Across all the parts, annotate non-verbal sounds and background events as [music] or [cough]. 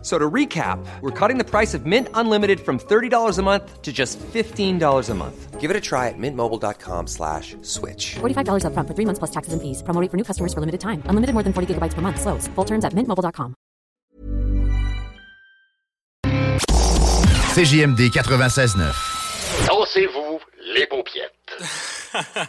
F- So to recap, we're cutting the price of Mint Unlimited from $30 a month to just $15 a month. Give it a try at mintmobile.com slash switch. $45 upfront for three months plus taxes and fees. Promo rate for new customers for limited time. Unlimited more than 40 gigabytes per month. Slows. Full terms at mintmobile.com. CJMD 96.9. Dansez-vous les paupiètes. [laughs]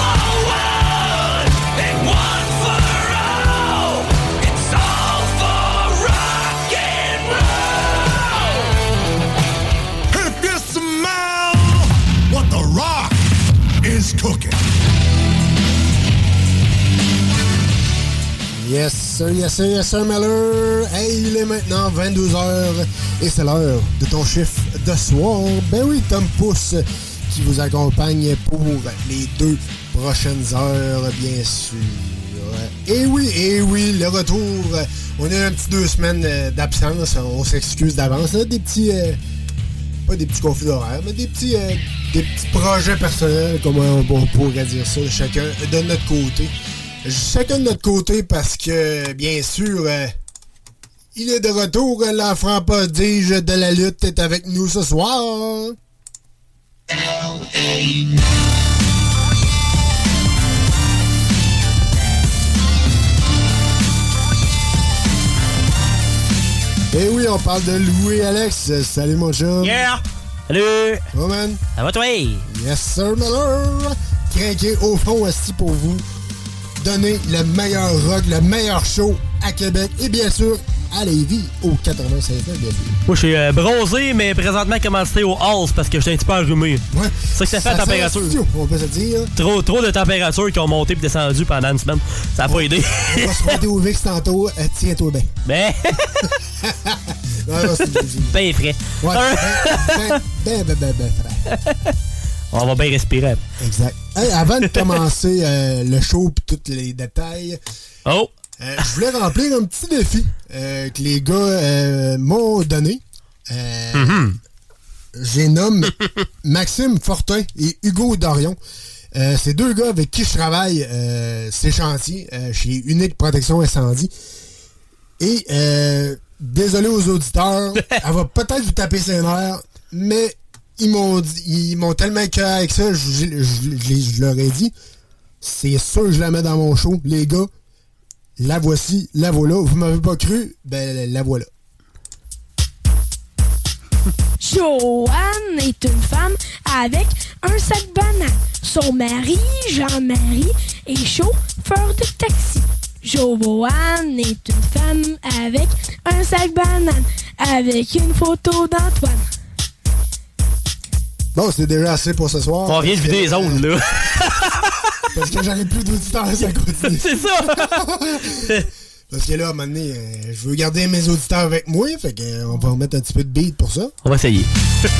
Yes, sir, yes, sir, yes, sir, Miller. Hey, il est maintenant 22h et c'est l'heure de ton chiffre de soir. Ben oui, Tom Pousse qui vous accompagne pour les deux prochaines heures, bien sûr. Et oui, et oui, le retour. On a un petit deux semaines euh, d'absence. On s'excuse d'avance. Des petits. euh, pas des petits conflits d'horaire, mais des petits, euh, des petits projets personnels, comme on pourrait dire ça, chacun de notre côté. Chacun de notre côté parce que, bien sûr, euh, il est de retour, l'enfant prodige de la lutte est avec nous ce soir. Et oui, on parle de Louis Alex. Salut mon chum. Yeah! Salut! Oh man. Ça va toi? Yes sir, Miller. Craqué au fond aussi pour vous. Donner le meilleur rock, le meilleur show à Québec et bien sûr à Lévis au 96 bien sûr. Moi, je suis euh, bronzé, mais présentement commencé au Halls parce que j'étais un petit peu enrhumé. Ouais. C'est ça que ça fait la température. on peut se dire. Trop, trop de températures qui ont monté et descendu pendant une semaine. Ça a pas aidé. On va se frotter au VIX tantôt. Euh, Tiens-toi bien. Ben, Non, non, ben frais. Ouais, ben, ben, ben, ben, ben, frère. On va bien respirer. Exact. Hey, avant de commencer euh, le show et tous les détails, Oh! euh, je voulais remplir un petit défi euh, que les gars m'ont donné. Mm-hmm. J'ai nommé [laughs] Maxime Fortin et Hugo Dorion. C'est deux gars avec qui je travaille ces chantiers chez Unique Protection Incendie. Et désolé aux auditeurs, [laughs] elle va peut-être vous taper ses nerfs, mais ils m'ont ils m'ont tellement cœur avec ça, je, leur ai dit, c'est sûr que je la mets dans mon show, les gars. La voici, la voilà. Vous m'avez pas cru, ben la voilà. [laughs] Joanne est une femme avec un sac banane. Son mari, Jean-Marie, est chauffeur de taxi. Joanne est une femme avec un sac banane, avec une photo d'Antoine. Bon, c'est déjà assez pour ce soir. On vient de vider les ondes, là. [laughs] Parce que j'aurais plus d'auditeurs, ça continue. C'est ça! [laughs] Parce que là, à un moment donné, euh, je veux garder mes auditeurs avec moi, fait que, euh, on va remettre un petit peu de beat pour ça. On va essayer. [laughs]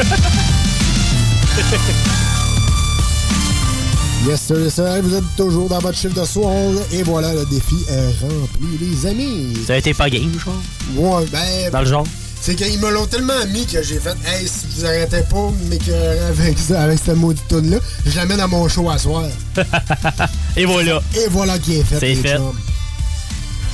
Yes, sir, yes, sir. Vous êtes toujours dans votre chiffre de soir. Et voilà, le défi est rempli, les amis. Ça a été pas game, genre? Ouais, ben. Dans le genre? C'est qu'ils me l'ont tellement mis que j'ai fait, hey, si vous arrêtez pas m'écœurer avec ça, avec cette maudite tune là je l'amène à mon show à soir. [laughs] Et voilà. Et voilà qui est fait. C'est fait.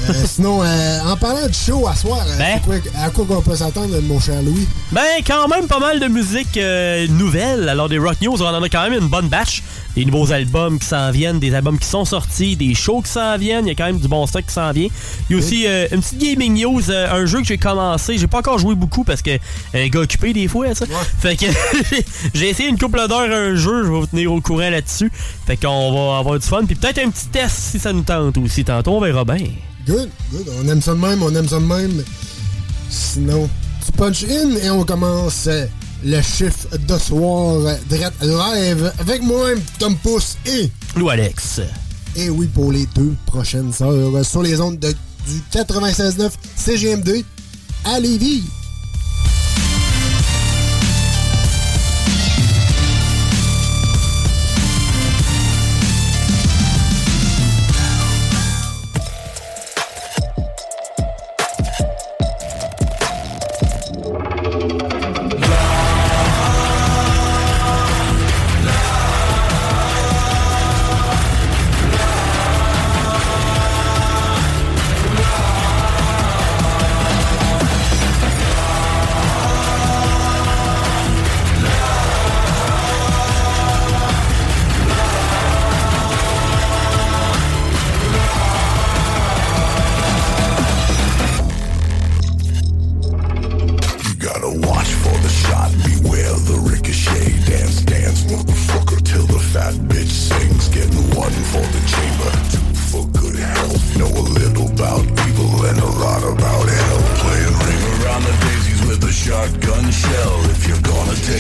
Euh, sinon, euh, en parlant de show à soir, euh, Ben? quoi- à quoi qu'on peut s'attendre, mon cher Louis? Ben, quand même pas mal de musique euh, nouvelle. Alors, des Rock News, on en a quand même une bonne batch. Des nouveaux albums qui s'en viennent, des albums qui sont sortis, des shows qui s'en viennent. Il y a quand même du bon stock qui s'en vient. Il y a aussi euh, une petite gaming news, euh, un jeu que j'ai commencé. J'ai pas encore joué beaucoup parce que un gars occupé des fois, ça. Fait que [laughs] j'ai essayé une couple d'heures un jeu. Je vais vous tenir au courant là-dessus. Fait qu'on va avoir du fun. Puis peut-être un petit test si ça nous tente aussi. Tantôt, on verra bien. Good, good. On aime ça de même, on aime ça de même. Sinon, tu punch in et on commence euh, le chiffre de soir direct live avec moi-même, Tom Pousse et... Lou Alex. Et oui, pour les deux prochaines heures sur les ondes de- du 96.9 CGMD à Lévis.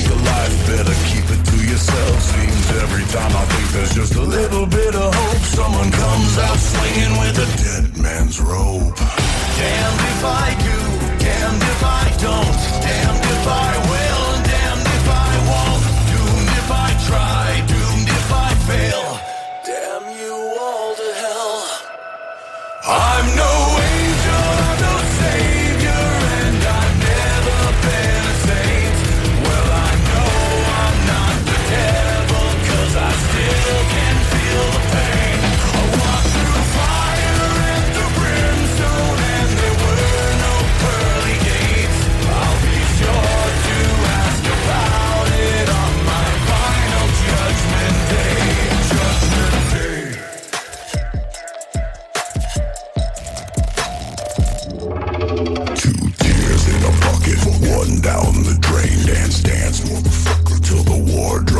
A life, better keep it to yourself. Seems every time I think there's just a little bit of hope, someone comes out swinging with a dead man's rope. Damned if I do, damned if I don't, damned if I will, damned if I won't, doomed if I try,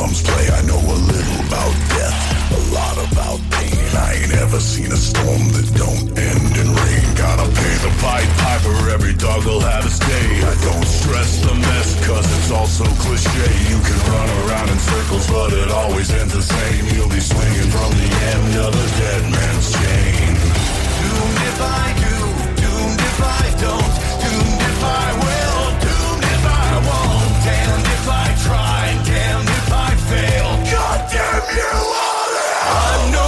drums play. I know a little about death, a lot about pain. I ain't ever seen a storm that don't end in rain. Gotta pay the Pied Piper, every dog will have his day. I don't stress the mess, cause it's all so cliche. You can run around in circles, but it always ends the same. You'll be swinging from the end of the dead man's chain. Doomed if I do, doomed if I don't, doomed if I will, doomed if I won't, damned if I try, God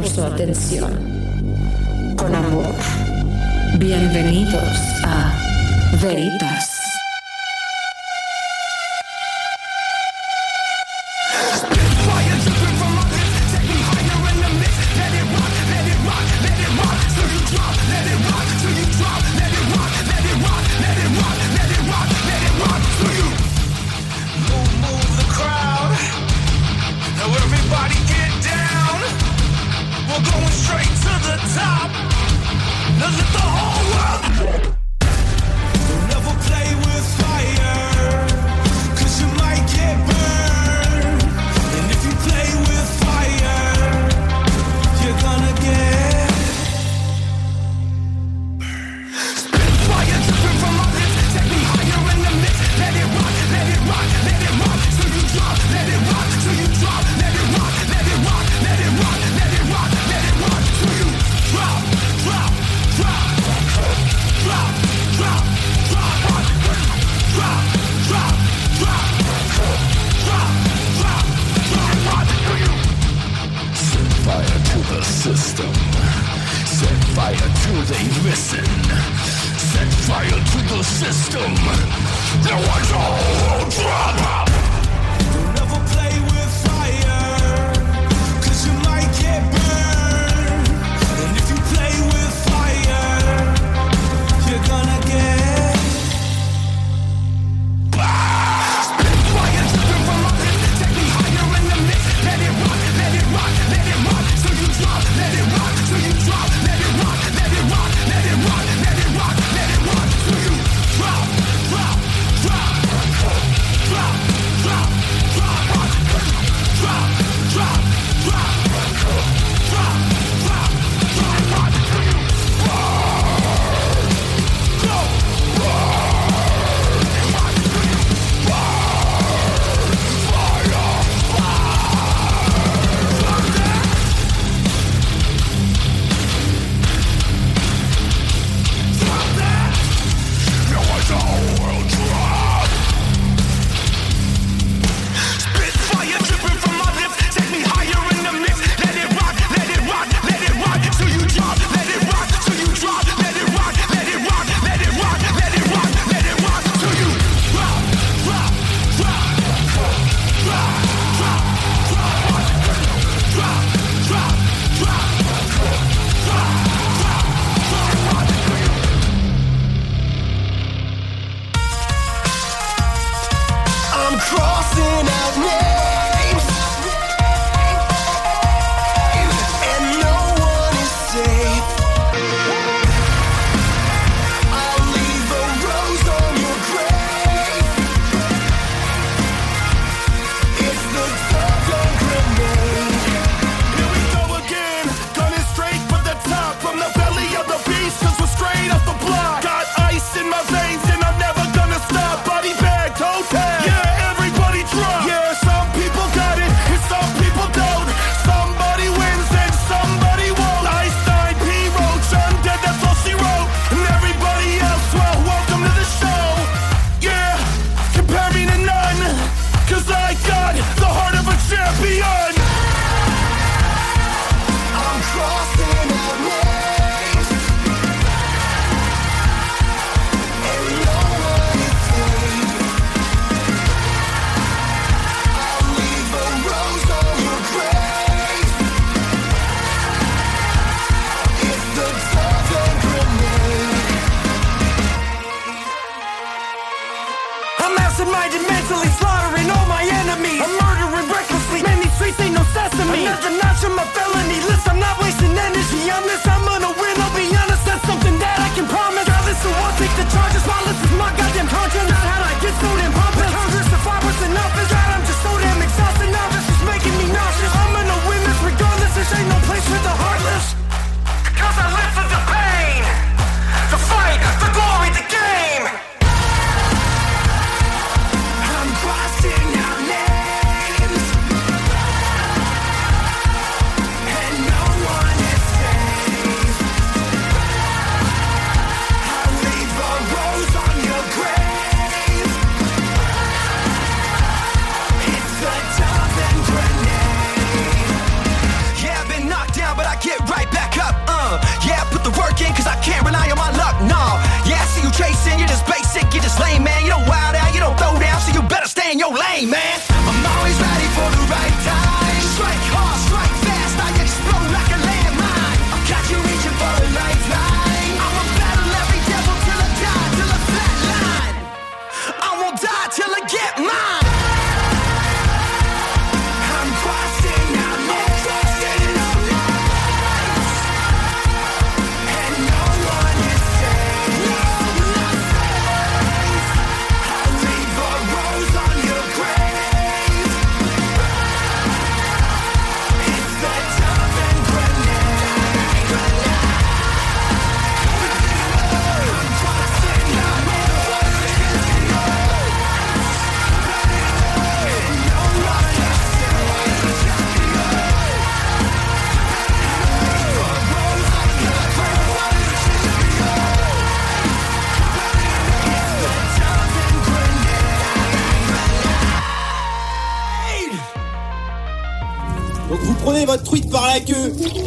por su atención.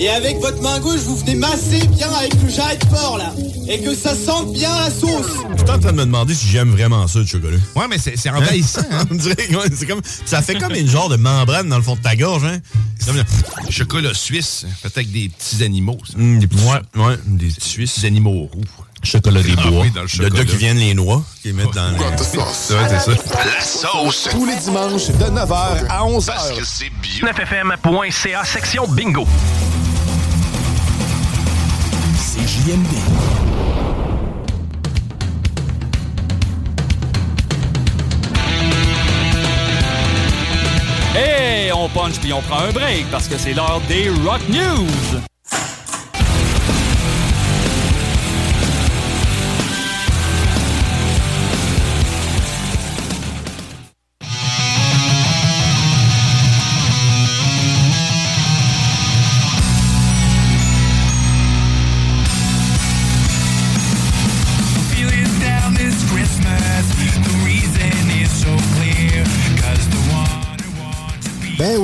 Et avec votre main gauche vous venez masser bien avec le jarret de porc là et que ça sente bien la sauce. Je suis en train de me demander si j'aime vraiment ça, le chocolat. Ouais, mais c'est envahissant, hein? [laughs] On dirait que ouais, c'est comme, ça fait comme une genre de membrane dans le fond de ta gorge, hein? C'est comme le- Chocolat suisse, fait avec des petits animaux. ça. Hum, des petits, ouais, des Suisses. animaux roux. Chocolat des Ah bois. oui, dans le chocolat. qui viennent les noix, qui les mettent dans les... sauce? Ouais, c'est ça. La sauce. Tous les dimanches de 9h à 11h. Parce que c'est bien. 9fm.ca, section bingo. Hey, on punch puis on prend un break parce que c'est l'heure des Rock News.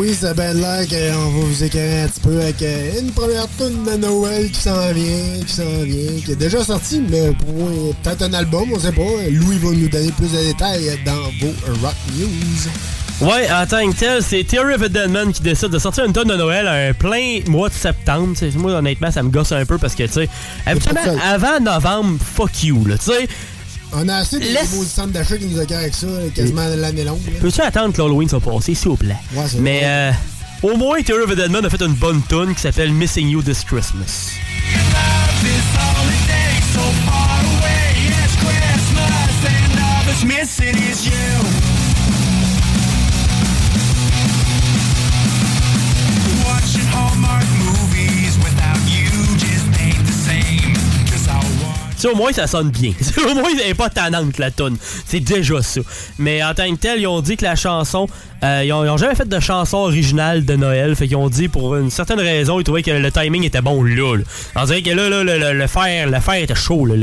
Oui, ça ben l'air qu'on va vous éclairer un petit peu avec euh, une première tune de Noël qui s'en vient, qui s'en vient, qui est déjà sortie, mais pour peut-être un album, on sait pas. Louis va nous donner plus de détails dans vos Rock News. Ouais, en tant que tel, c'est Theory of a Deadman qui décide de sortir une tonne de Noël un plein mois de septembre. T'sais, moi, honnêtement, ça me gosse un peu parce que, tu sais, habituellement, avant novembre, fuck you, là, tu sais. On a assez de Laisse- nouveaux centres d'achat qui nous occurrent avec ça, quasiment l'année longue. Peux-tu attendre que l'Halloween soit passé, s'il vous plaît? Ouais, c'est Mais, euh, au moins, Theory of a Deadman a fait une bonne tune qui s'appelle Missing You This Christmas. Missing is you. Sais, au moins, ça sonne bien. [laughs] au moins, elle est pas tannante, la tune. C'est déjà ça. Mais en tant que tel, ils ont dit que la chanson... euh, ils, ont, jamais fait de chanson originale de Noël. Fait qu'ils ont dit, pour une certaine raison, ils trouvaient que le timing était bon là. là. On dirait que là, là, le, le- fer, le fer était chaud. Là,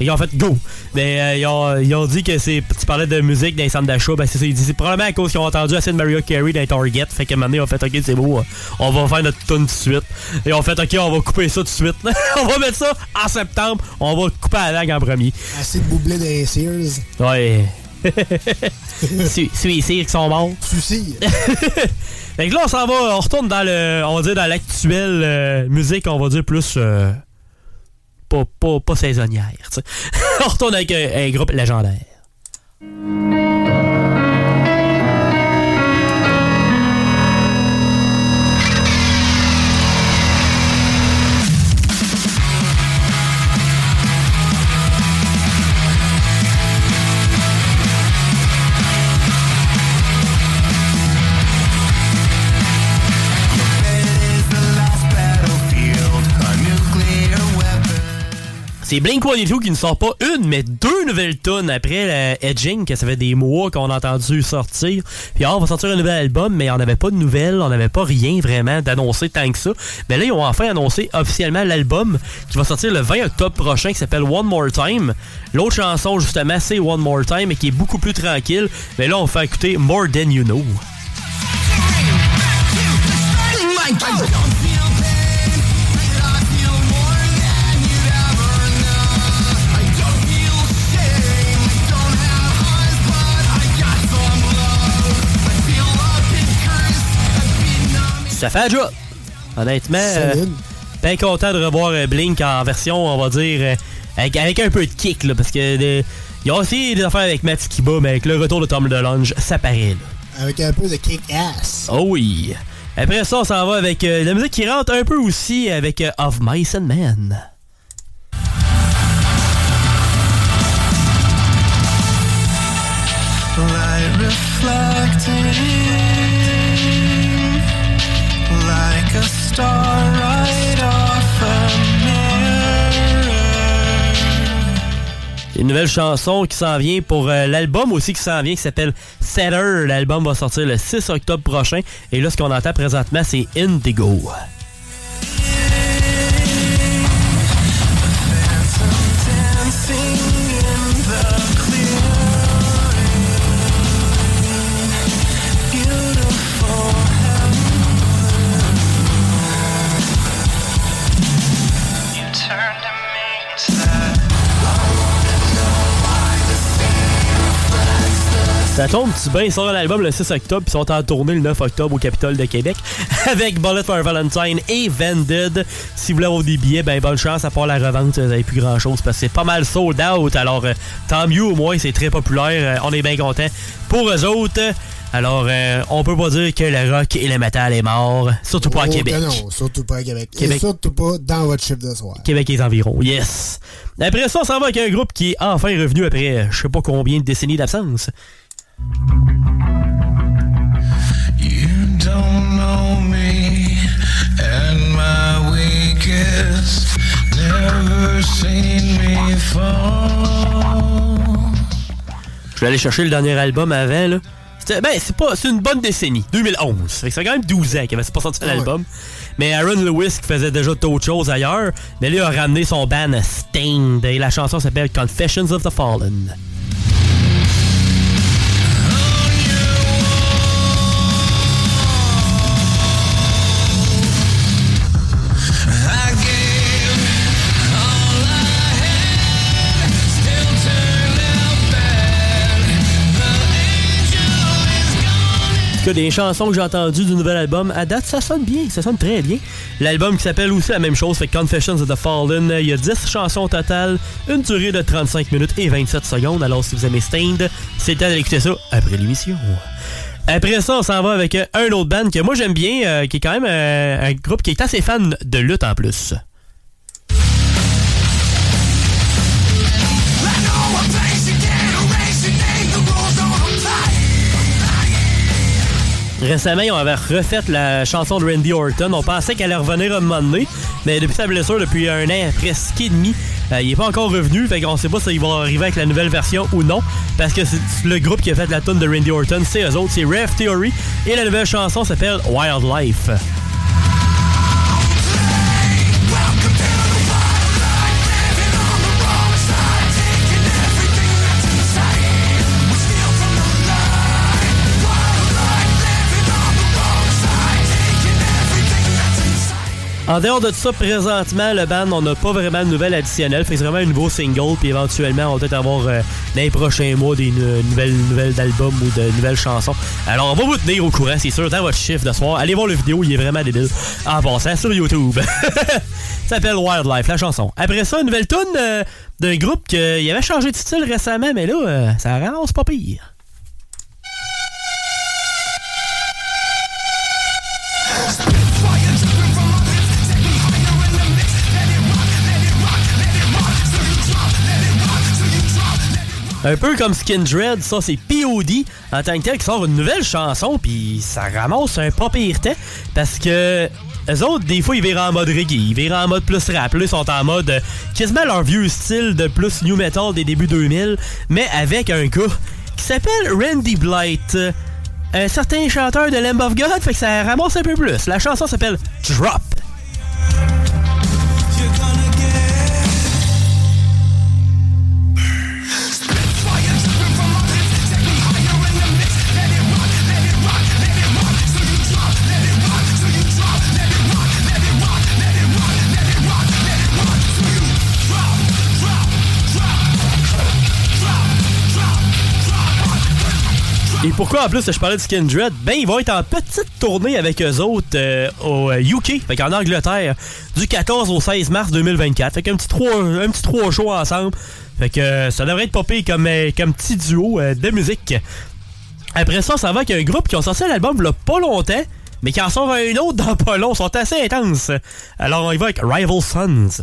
Et ils ont fait go. Mais euh, ils, ont, ils ont dit que c'est. Tu parlais de musique dans les centres d'achat. Ben c'est ça. Ils disent c'est probablement à cause qu'ils ont entendu assez de Mario Carey dans les Target. Fait qu'à un moment donné, ils ont fait OK, c'est beau. euh, On va faire notre tune tout de suite. Et ont fait OK, on va couper ça tout de suite. [laughs] on va mettre ça en septembre. On va couper la langue en premier. Assez de boublés les Sears. Ouais. [laughs] Ici qui sont morts. Souci. [laughs] fait que là, on s'en va, on retourne dans le, on va dire dans l'actuelle euh, musique, on va dire plus, euh, pas, saisonnière, [laughs] on retourne avec un groupe légendaire. C'est Blink-182 qui ne sort pas une, mais deux nouvelles tunes après le Edging, que ça fait des mois qu'on a entendu sortir. Puis ah, on va sortir un nouvel album, mais on n'avait pas de nouvelles, on n'avait pas rien vraiment d'annoncer tant que ça. Mais là, ils ont enfin annoncé officiellement l'album qui va sortir le 20 octobre prochain, qui s'appelle One More Time. L'autre chanson, justement, c'est One More Time, et qui est beaucoup plus tranquille. Mais là, on fait écouter More Than You Know. Ça fait un job. Honnêtement, euh, bien content de revoir euh, Blink en version, on va dire, euh, avec, avec un peu de kick, là, parce que euh, ils ont aussi des affaires avec Matt Skiba, mais avec le retour de Tom DeLonge, ça paraît. Là. Avec un peu de kick-ass. Oh oui. Après ça, on s'en va avec euh, la musique qui rentre un peu aussi avec euh, Of Mice and Men. Light Une nouvelle chanson qui s'en vient pour euh, l'album aussi qui s'en vient qui s'appelle Setter. L'album va sortir le 6 octobre prochain. Et là, ce qu'on entend présentement, c'est Indigo. Ça tombe-tu bien? Ils sortent l'album le 6 octobre, puis ils sont en tournée le 9 octobre au Capitole de Québec [laughs] avec Bullet for Valentine et Vended. Si vous voulez avoir des billets, ben bonne chance à part la revente, vous n'avez plus grand chose parce que c'est pas mal sold out. Alors, euh, tant mieux au moins, c'est très populaire. Euh, on est bien content pour eux autres. Alors, euh, on peut pas dire que le rock et le metal est mort, surtout pas à Oh, Québec. que Non, surtout pas à Québec. Québec. Et surtout pas dans votre chiffre de soir. Québec et les environs, yes. Après ça, on s'en va avec un groupe qui est enfin revenu après euh, je sais pas combien de décennies d'absence. You don't know me and my weakest. Never seen me fall. Je vais aller chercher le dernier album avant, là. C'était- Ben, c'est pas. C'est une bonne décennie. 2011. Fait que c'est quand même 12 ans qu'il avait pas sorti Ah l'album. Mais Aaron Lewis, qui faisait déjà d'autres choses ailleurs, mais lui a ramené son band Stained. Et la chanson s'appelle Confessions of the Fallen. Tout cas, des chansons que j'ai entendues du nouvel album, à date, ça sonne bien, ça sonne très bien. L'album qui s'appelle aussi la même chose, fait Confessions of the Fallen. Il y a 10 chansons au total, une durée de 35 minutes et 27 secondes. Alors, si vous aimez Stained, c'est le temps d'écouter ça après l'émission. Après ça, on s'en va avec euh, un autre band que moi j'aime bien, euh, qui est quand même euh, un groupe qui est assez fan de lutte en plus. Récemment, ils avaient refait la chanson de Randy Orton. On pensait qu'elle allait revenir un moment donné, mais depuis sa blessure, depuis un an, presque et demi, euh, il est pas encore revenu. Fait qu'on sait pas s'il va arriver avec la nouvelle version ou non, parce que c'est le groupe qui a fait la tune de Randy Orton, c'est eux autres, c'est Rev Theory, et la nouvelle chanson s'appelle Wildlife. En dehors de ça, présentement, le band, on n'a pas vraiment de nouvelles additionnelles. Fait vraiment un nouveau single, puis éventuellement, on va peut-être avoir euh, dans les prochains mois des nou- nouvelles, nouvelles d'albums ou de nouvelles chansons. Alors, on va vous tenir au courant, c'est sûr, dans votre chiffre de soir. Allez voir le vidéo, il est vraiment débile. En passant sur YouTube. [laughs] ça s'appelle Wildlife, la chanson. Après ça, une nouvelle tune euh, d'un groupe qui avait changé de style récemment, mais là, euh, ça ramasse pas pire. Un peu comme Skindred, ça c'est POD en tant que tel qui sort une nouvelle chanson, puis ça ramasse un pas pire temps parce que les autres, des fois, ils virent en mode reggae, ils virent en mode plus rap. Ils sont en mode euh, quasiment leur vieux style de plus new metal des débuts 2000, mais avec un gars qui s'appelle Randy Blight. euh, Un certain chanteur de Lamb of God, fait que ça ramasse un peu plus. La chanson s'appelle Drop. Et pourquoi en plus je parlais de Skindred? Ben, ils vont être en petite tournée avec eux autres euh, au euh, UK, fait en Angleterre, du 14 au 16 mars 2024. Fait qu'un petit trois, un petit trois shows ensemble. Fait que euh, ça devrait être popé comme, euh, comme petit duo euh, de musique. Après ça, ça va avec un groupe qui ont sorti un album il pas longtemps, mais qui en sort un autre dans pas long. Sont assez intenses. Alors on y va avec Rival Sons.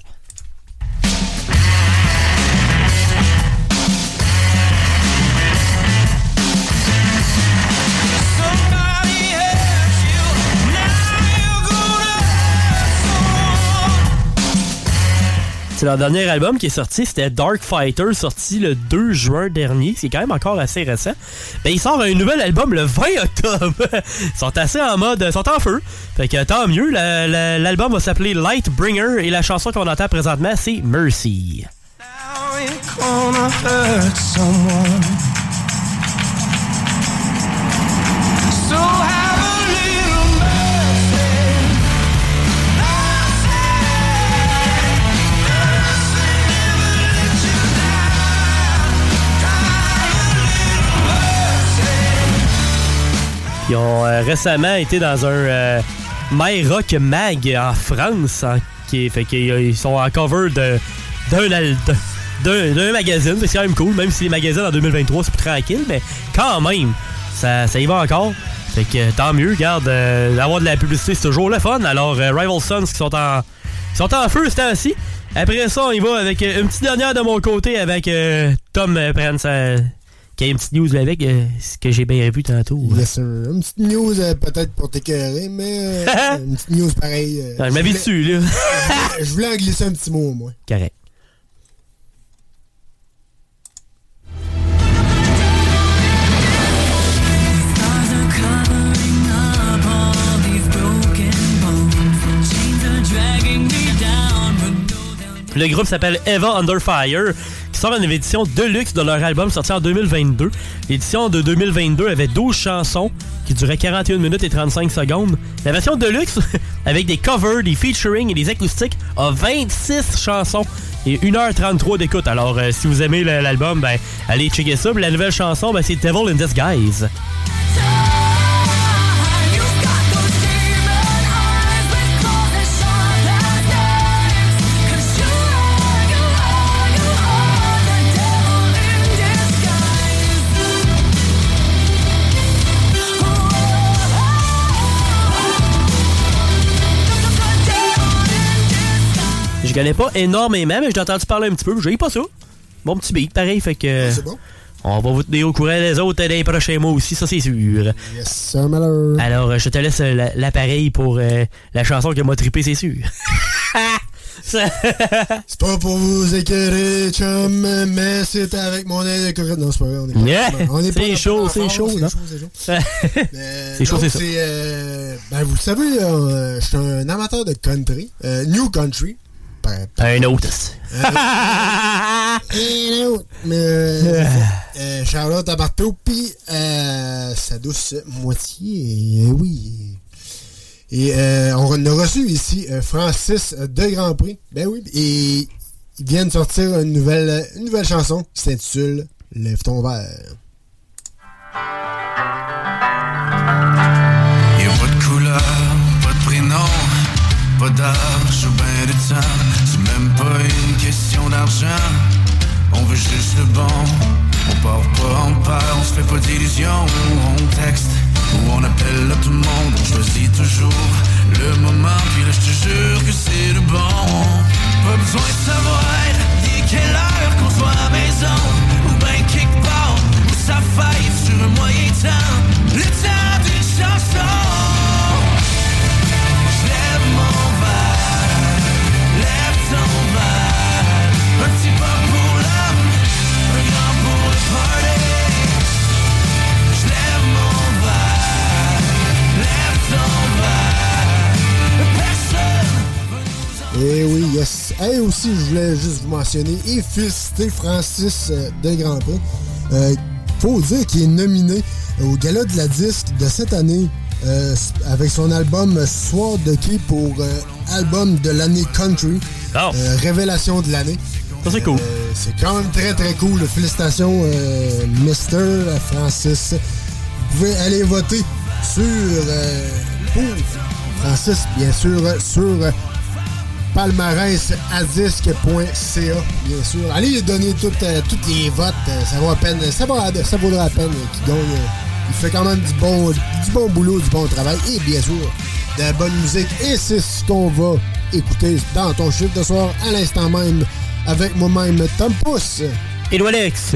C'est leur dernier album qui est sorti, c'était Dark Fighter, sorti le 2 juin dernier. C'est quand même encore assez récent. Ben, ils sortent un nouvel album le 20 octobre. [laughs] Ils sont assez en mode, ils sont en feu. Fait que tant mieux. La- la- L'album va s'appeler Lightbringer et la chanson qu'on entend présentement, c'est Mercy. Ils ont euh, récemment été dans un euh, My Rock Mag en France. en- qui fait qu'ils ils sont en cover de- d'un magazine. C'est quand même cool, même si les magazines en 2023 c'est plus tranquille, mais quand même, ça, ça y va encore. Fait que euh, tant mieux, regarde, euh, avoir de la publicité c'est toujours le fun. Alors, euh, Rival Sons qui sont en, qui sont en feu ce temps-ci. Après ça, on y va avec euh, une petite dernière de mon côté avec euh, Tom euh, prenne sa- qui a une petite news avec euh, ce que j'ai bien vu tantôt. Yes, sir. Une petite news euh, peut-être pour t'écœurer, mais euh, [laughs] une petite news pareille. euh, Ah, je dessus, là. [laughs] je voulais en glisser un petit mot, moi. Correct. Le groupe s'appelle Eva Under Fire, qui sort une édition deluxe de leur album sorti en 2022. L'édition de 2022 avait 12 chansons qui duraient 41 minutes et 35 secondes. La version deluxe, [laughs] avec des covers, des featuring et des acoustiques, a 26 chansons et 1h33 d'écoute. Alors, euh, si vous aimez l'album, ben, allez checker ça. La nouvelle chanson, ben, c'est Devil in Disguise. Connais pas énormément, mais j'ai entendu parler un petit peu. J'ai pas ça. Bon petit beat, pareil, fait que. c'est bon. On va vous tenir au courant des autres des prochains mois aussi, ça c'est sûr. Yes, sir, malheur. Alors, je te laisse euh, la- l'appareil pour euh, la chanson qui m'a trippé, c'est sûr. [laughs] C'est pas pour vous écœurer, chum, mais c'est avec mon aide de. Non, c'est pas vrai. On est pas, Yeah. pas C'est dans chaud, c'est chaud, [laughs] c'est chaud, c'est chaud. Ça. euh, ben, vous le savez, euh, je suis un amateur de country, euh, new country. Un autre. [laughs] Un autre. Mais, euh, euh, Charlotte à Barteau, puis euh, sa douce moitié, euh, oui. Et euh, on a reçu ici euh, Francis de Grand Prix. Ben oui. Et ils viennent sortir une nouvelle, une nouvelle chanson qui s'intitule Lève ton verre. Ou. C'est même pas une question d'argent. On veut juste le bon. On part pas en peur, on se fait pas d'illusions. On texte ou on appelle tout le monde. On choisit toujours le moment. Puis là, je te jure que c'est le bon. Pas besoin de savoir, est quelle heure qu'on soit à la maison. Ou ben part, où ça faille sur un moyen temps. Le temps d'une chanson. Eh oui, yes. Et aussi, je voulais juste vous mentionner et féliciter Francis euh, Desgrandpré. Euh, faut dire qu'il est nominé au Gala de la Disque de cette année euh, avec son album Soir de qui pour euh, album de l'année country. Révélation de l'année. Ça, c'est cool. c'est quand même très, très cool. Félicitations, Mister Francis. Vous pouvez aller voter sur Francis, bien sûr, sur palmarèsadisque.ca, bien sûr. Allez lui donner euh, tous les votes, euh, ça vaut, à peine, ça, vaudra, ça vaudra la peine qu'il gagne. Il fait quand même du bon, du bon boulot, du bon travail et bien sûr de la bonne musique. Et c'est ce qu'on va écouter dans ton chiffre de soir à l'instant même avec moi-même Tom Pousse. Et Alex.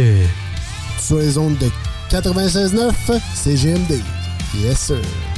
Sur les ondes de 96.9, c'est GMD. Yes, sir.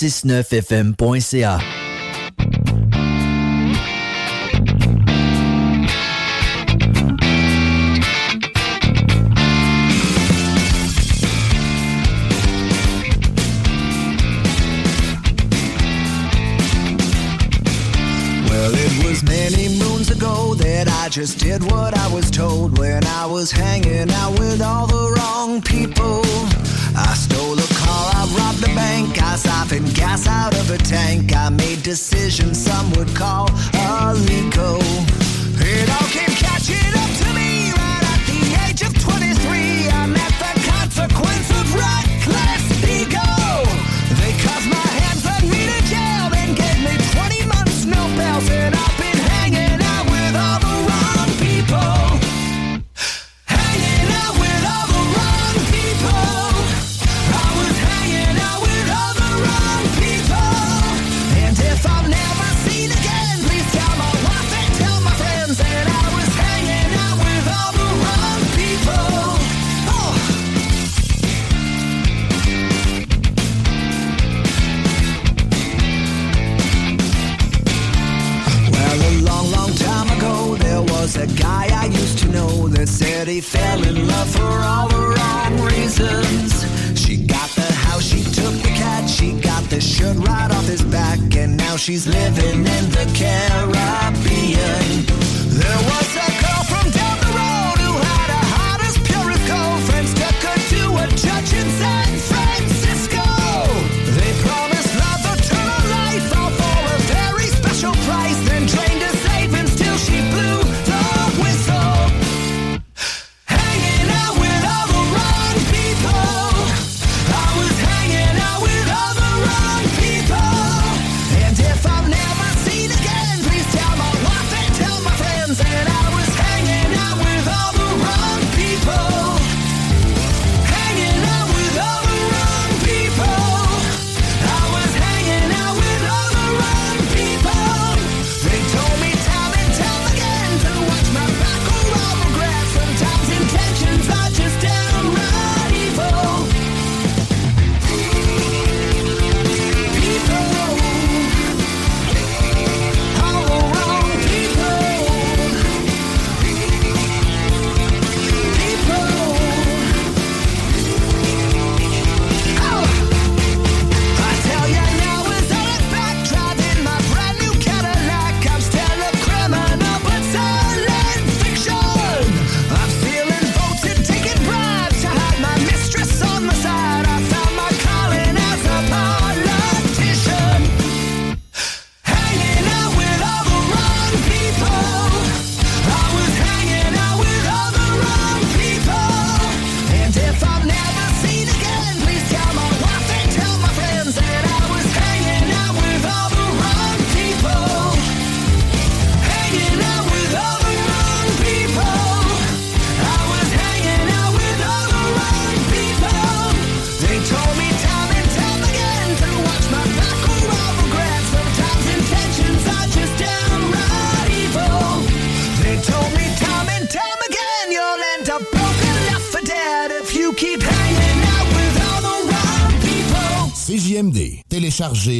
969fm.ca.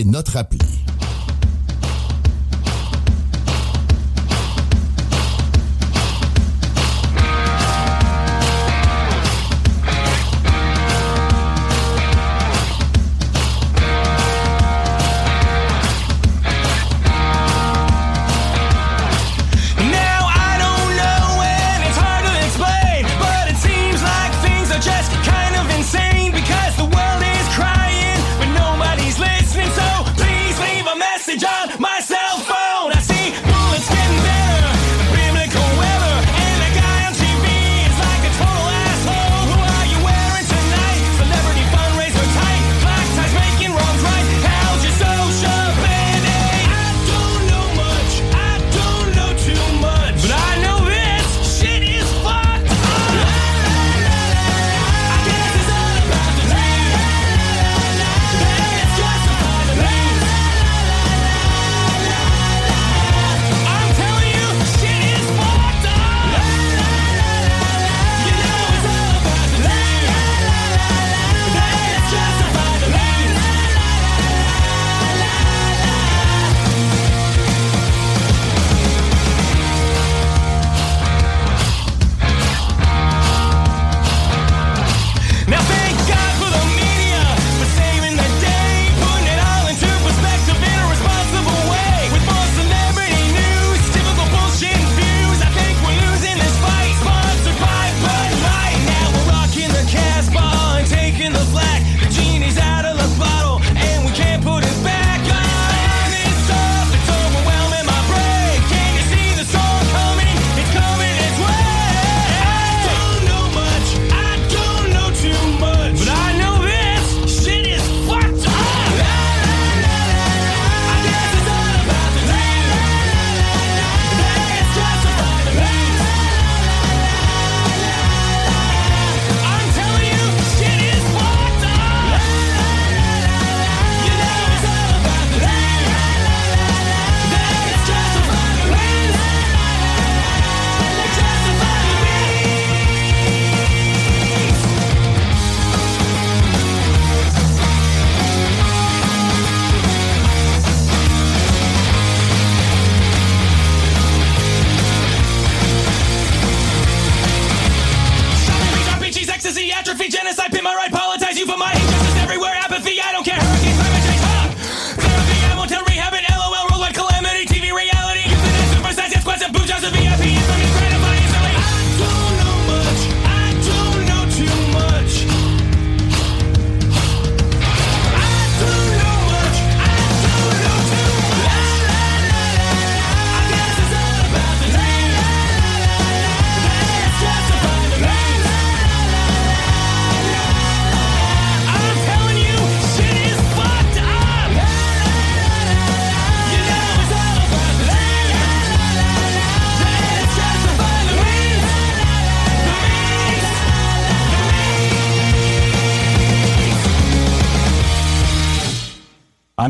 notre appli. John, myself.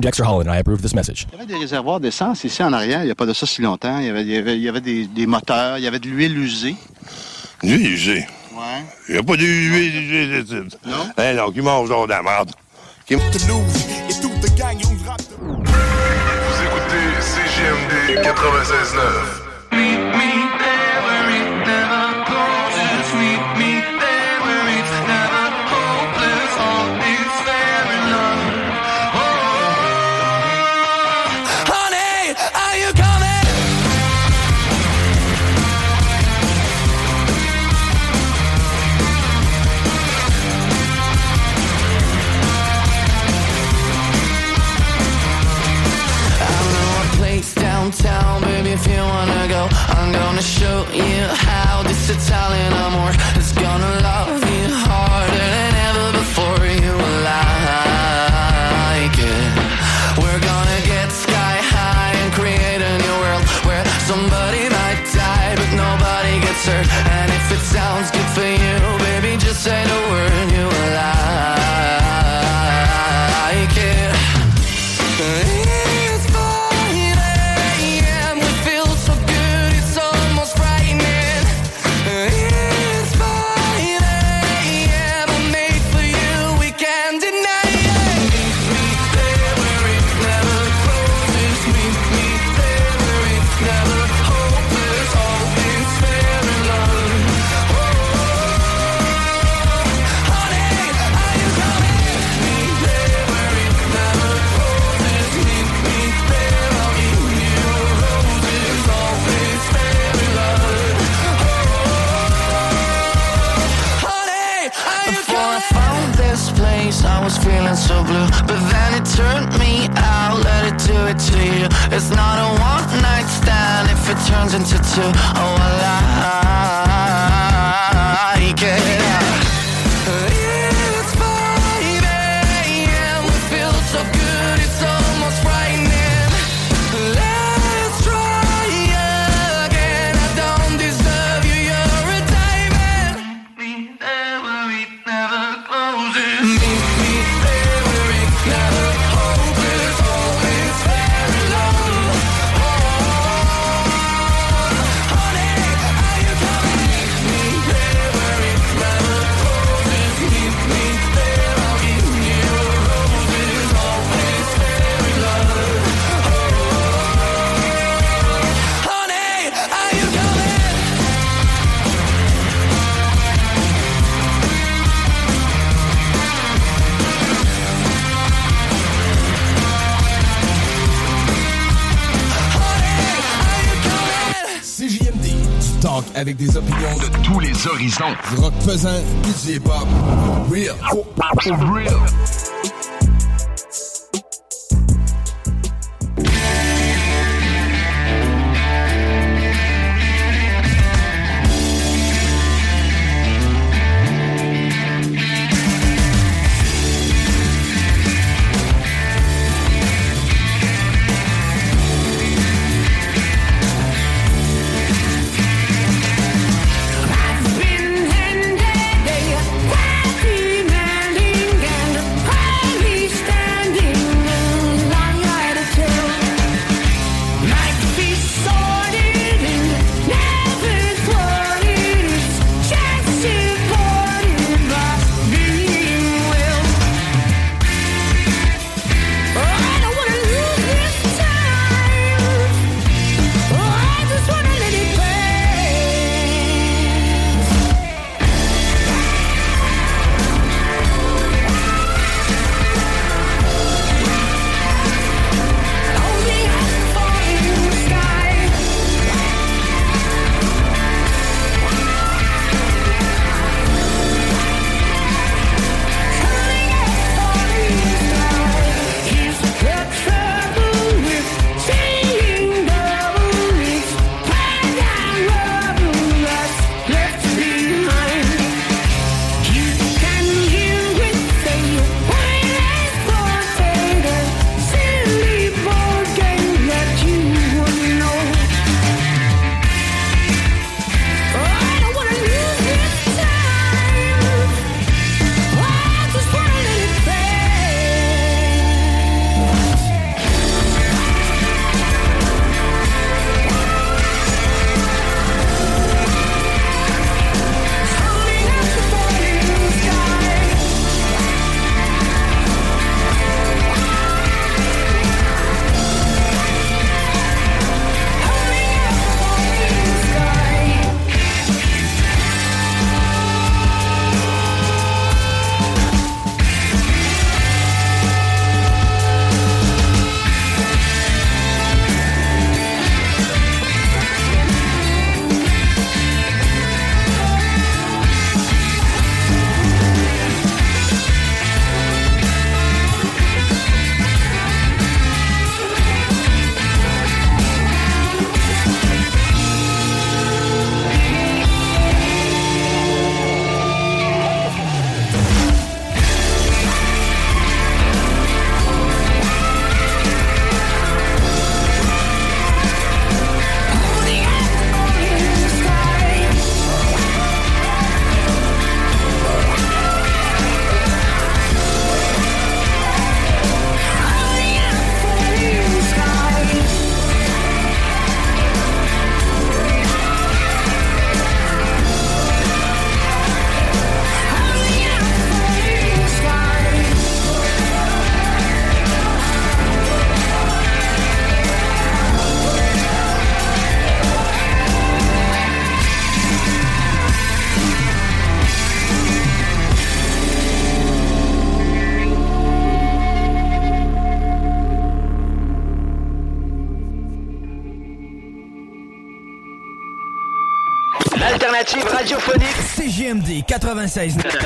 Dexter Holland. I approve this message. Il y avait des réservoirs d'essence ici en arrière. Il n'y a pas de ça si longtemps. Il y avait, il y avait, il y avait des, des, moteurs. Il y avait de l'huile usée. L'huile usée? Ouais. Il n'y a pas d'huile usée. Non? Eh non, qui mange de la merde. Qui... Vous écoutez CGMD 96.9. prison. Du rock pesant, DJ real. 96.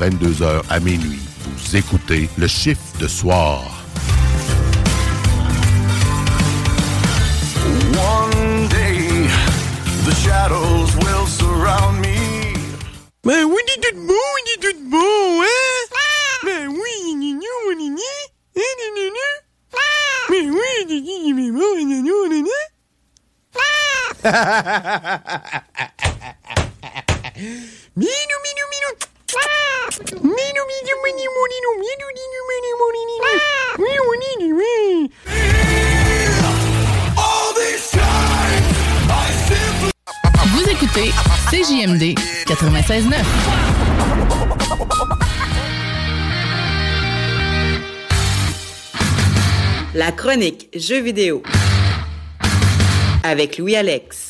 22h à minuit. Vous écoutez le chiffre de soir. One the shadows oui, il tout beau, hein? Oui, oui. Minou, minou, minou. Vous écoutez CJMD 96.9. La chronique Jeux vidéo avec Louis-Alex.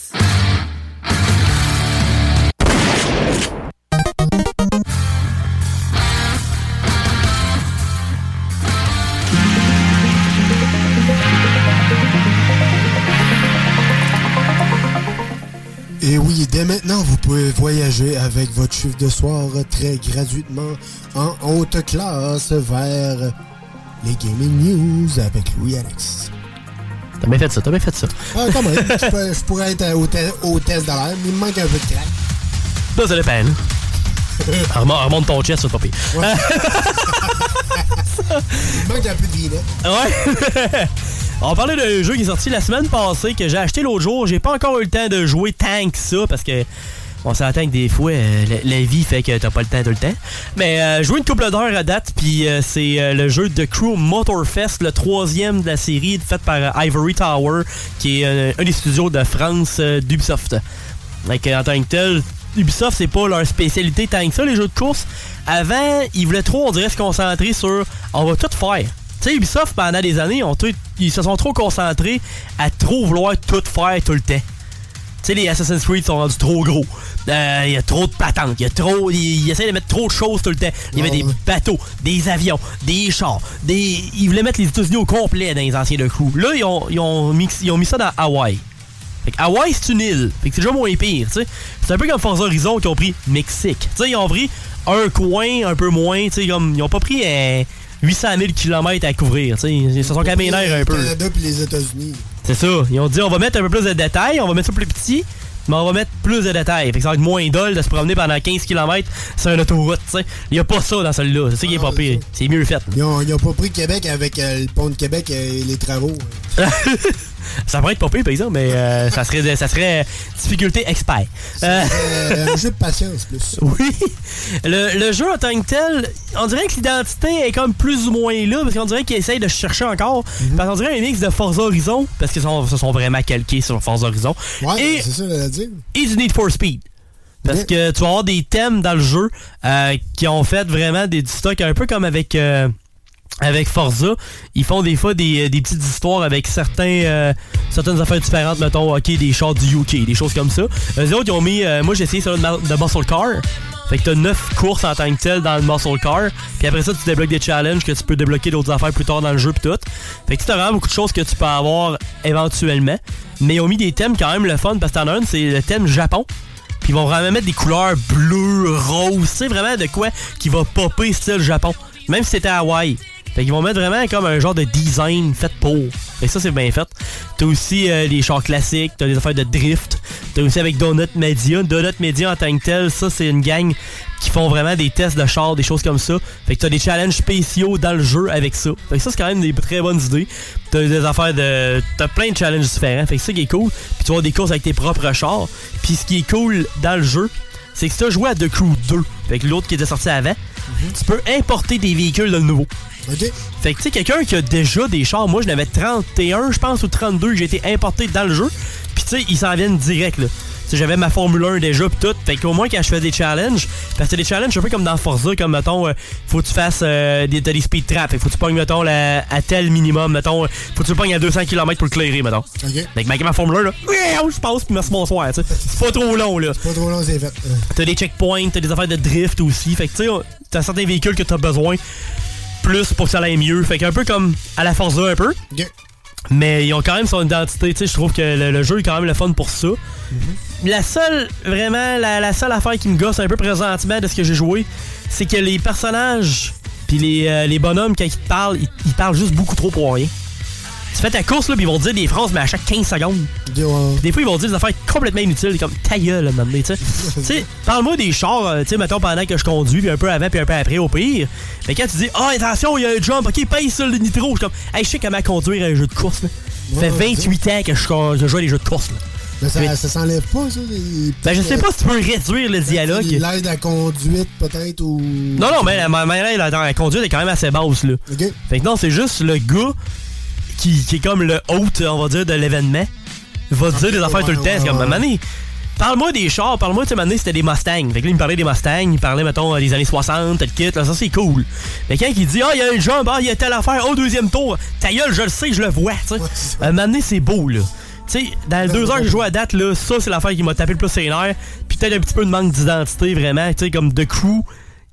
Et oui, dès maintenant, vous pouvez voyager avec votre chiffre de soir très gratuitement en haute classe vers les Gaming News avec Louis-Alex. T'as bien fait ça, t'as bien fait ça. Ah, quand même, je, pourrais être au, te- au test de l'air, mais il me manque un peu de crack. Là, ça dépend. là. remonte, remonte ton chest, c'est pas pire. [laughs] Il me manque un peu de vinet. Ouais. On parlait d'un jeu qui est sorti la semaine passée que j'ai acheté l'autre jour. J'ai pas encore eu le temps de jouer que ça parce que on s'entend que des fois euh, la, vie fait que t'as pas le temps tout le temps. Mais euh, joué une couple d'heures à date puis euh, c'est le jeu de Crew Motorfest, le troisième de la série fait par Ivory Tower qui est un des studios de France d'Ubisoft. Donc, en tant que tel, Ubisoft, c'est pas leur spécialité tant que ça, les jeux de course. Avant, ils voulaient trop, on dirait, se concentrer sur on va tout faire. Tu sais, Ubisoft, pendant des années, ils se sont trop concentrés à trop vouloir tout faire tout le temps. Tu sais, les Assassin's Creed sont rendus trop gros. Euh, Il y a trop de patentes. Il y a trop. Ils, essaient de mettre trop de choses tout le temps. Il y avait des bateaux, des avions, des chars, des. Ils voulaient mettre les États-Unis au complet dans les anciens de crew. Là, ils ont, ils ont mis, ils ont mis ça dans Hawaï. Fait que Hawaï, c'est une île. Fait que c'est déjà moins pire, tu sais. C'est un peu comme Forza Horizon qui ont pris Mexique. Tu sais, ils ont pris un coin un peu moins, tu sais, comme. Ils ont pas pris euh, 800 000 km à couvrir, tu sais. Ils se sont caménaires un Le peu. Canada puis les États-Unis. C'est ça. Ils ont dit on va mettre un peu plus de détails, on va mettre ça plus petit, mais on va mettre plus de détails. Fait que ça va être moins dole de se promener pendant 15 km sur une autoroute, tu sais. Il y a pas ça dans celui-là. C'est ça qui est pas pire. C'est mieux fait. Ils ont, ils ont pas pris Québec avec euh, le pont de Québec et les travaux. [laughs] Ça pourrait être pas pire, par exemple, mais euh, ça, serait, ça serait difficulté expert. Euh, Euh, un jeu de patience plus. [laughs] Oui. Le, le jeu en tant que tel, on dirait que l'identité est comme plus ou moins là, parce qu'on dirait qu'ils essayent de chercher encore. Mhm. Parce qu'on dirait un mix de Forza Horizon, parce qu'ils sont, se sont vraiment calqués sur Forza Horizon. Ouais, et, c'est ça à dire. et du Need for Speed. Parce que tu vas avoir des thèmes dans le jeu euh, qui ont fait vraiment des du stock un peu comme avec euh, avec Forza. Ils font des fois des, des petites histoires avec certains euh, certaines affaires différentes, mettons, ok, des chars du UK, des choses comme ça. Eux autres, ils ont mis, euh, moi j'ai essayé celui de, Muscle Car. Fait que t'as 9 courses en tant que tel dans le Muscle Car. Puis après ça, tu débloques des challenges que tu peux débloquer d'autres affaires plus tard dans le jeu pis tout. Fait que tu as vraiment beaucoup de choses que tu peux avoir éventuellement. Mais ils ont mis des thèmes quand même le fun parce que t'en as un, c'est le thème Japon. Puis ils vont vraiment mettre des couleurs bleues, roses. C'est vraiment de quoi qui va popper style Japon. Même si c'était Hawaï. Fait qu'ils vont mettre vraiment comme un genre de design fait pour. Et ça, c'est bien fait. T'as aussi euh, les chars classiques, t'as des affaires de drift. T'as aussi avec Donut Media. Donut Media en tant que tel, ça, c'est une gang qui font vraiment des tests de chars, des choses comme ça. Fait que t'as des challenges spéciaux dans le jeu avec ça. Fait que ça, c'est quand même des très bonnes idées. T'as des affaires de. T'as plein de challenges différents. Fait que ça qui est cool. Puis tu vas des courses avec tes propres chars. Puis ce qui est cool dans le jeu, c'est que t'as joué à The Crew 2, fait que l'autre qui était sorti avant, tu peux importer des véhicules le nouveau. Fait que tu sais, quelqu'un qui a déjà des chars, moi je n'avais 31, je pense, ou 32 que j'ai été importé dans le jeu. Puis tu sais, ils s'en viennent direct là. J'avais ma Formule 1 déjà pis tout. Fait qu'au moins quand je fais des challenges, parce que c'est des challenges un peu comme dans Forza, comme mettons, euh, faut que tu fasses euh, des, t'as des speed traps. Fait faut que tu pognes, mettons, la- à tel minimum, mettons, euh, faut que tu pognes à 200 km pour le clairer, mettons. OK. Fait que ma, ma Formule 1, là, je passe pis merci bonsoir, tu sais. C'est pas trop long, là. Pas trop long, c'est fait. T'as des checkpoints, t'as des affaires de drift aussi. Fait que tu sais, t'as certains véhicules que t'as besoin plus pour que ça aille mieux. Fait qu'un peu comme à la Forza un peu. Mais ils ont quand même son identité, tu sais, je trouve que le, le jeu est quand même le fun pour ça. La seule, vraiment, la, la seule affaire qui me gosse un peu présentement de ce que j'ai joué, c'est que les personnages puis les, euh, les bonhommes, quand ils te parlent, ils, ils parlent juste beaucoup trop pour rien. Tu fais ta course, là, puis ils vont te dire des phrases, mais à chaque 15 secondes. Puis Des fois, ils vont te dire des affaires complètement inutiles, comme ta gueule, là, tu sais. [laughs] Tu sais, parle-moi des chars, euh, tu sais, mettons, pendant que je conduis, puis un peu avant, puis un peu après, au pire. Mais quand tu dis, ah, attention, il y a un jump, ok, paye ça le nitro, je suis comme, hey, je sais comment conduire un jeu de course, là. Ça fait Ouais, 28 ans que je, joue à des jeux de course, là. Mais ça, s'enlève pas, ça? les- Ben, je sais pas si tu peux réduire le dialogue. L'aide à conduite, peut-être, ou... Non, non, mais la manière la, la conduite est quand même assez basse, là. Fait que non, c'est juste le gars qui, qui est comme le hôte, on va dire, de l'événement. Va dire des affaires tout le temps. C'est comme, ouais. Mané, parle-moi des chars, parle-moi, tu sais, Mané, c'était des Mustangs. Fait que là, il me parlait des Mustangs, il parlait, mettons, des années 60, tel kit, là, ça c'est cool. Mais quand il dit, ah, il y a un jump, ah, il y a telle affaire, au deuxième tour, ta gueule, je le sais, je le vois, tu sais. Un Mané, c'est beau, là. Tu sais, dans les deux heures que j'ai joué à date, là, ça, c'est l'affaire qui m'a tapé le plus ses nerfs. Puis peut-être un petit peu de manque d'identité, vraiment. Tu sais, comme The Crew,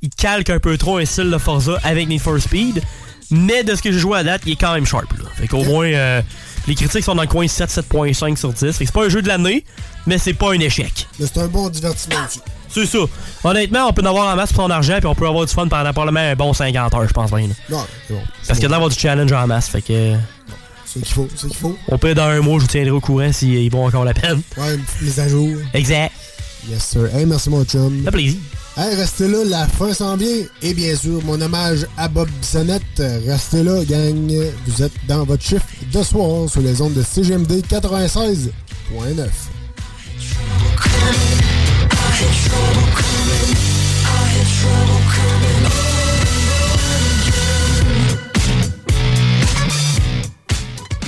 il calque un peu trop un style de Forza avec Need for Speed. Mais de ce que j'ai joué à date, il est quand même sharp, là. Fait qu'au moins, euh, les critiques sont dans le coin 7, 7.5 sur 10. Fait que c'est pas un jeu de l'année, mais c'est pas un échec. Mais c'est un bon divertissement aussi. C'est ça. Honnêtement, on peut en avoir en masse pour son argent, puis on peut avoir du fun pendant probablement un bon 50 heures, je pense bien. là. Non, c'est bon. Parce qu'il y a de l'avoir du challenge en masse, fait que. C'est qu'il faut, c'est qu'il faut. On peut dans un mois, je vous tiendrai au courant s'ils vont encore la peine. Ouais, à jour. Exact. Yes, sir. Hey, merci, mon chum. Ça plaisir. Hey, restez là, la fin s'en vient. Et bien sûr, mon hommage à Bob Bissonnette. Restez là, gang. Vous êtes dans votre chiffre de soir sur les ondes de CGMD 96.9.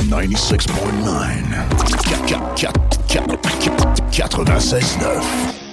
96.9. 96.9.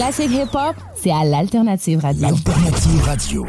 classique hip-hop, c'est à l'Alternative Radio. L'Alternative Radio.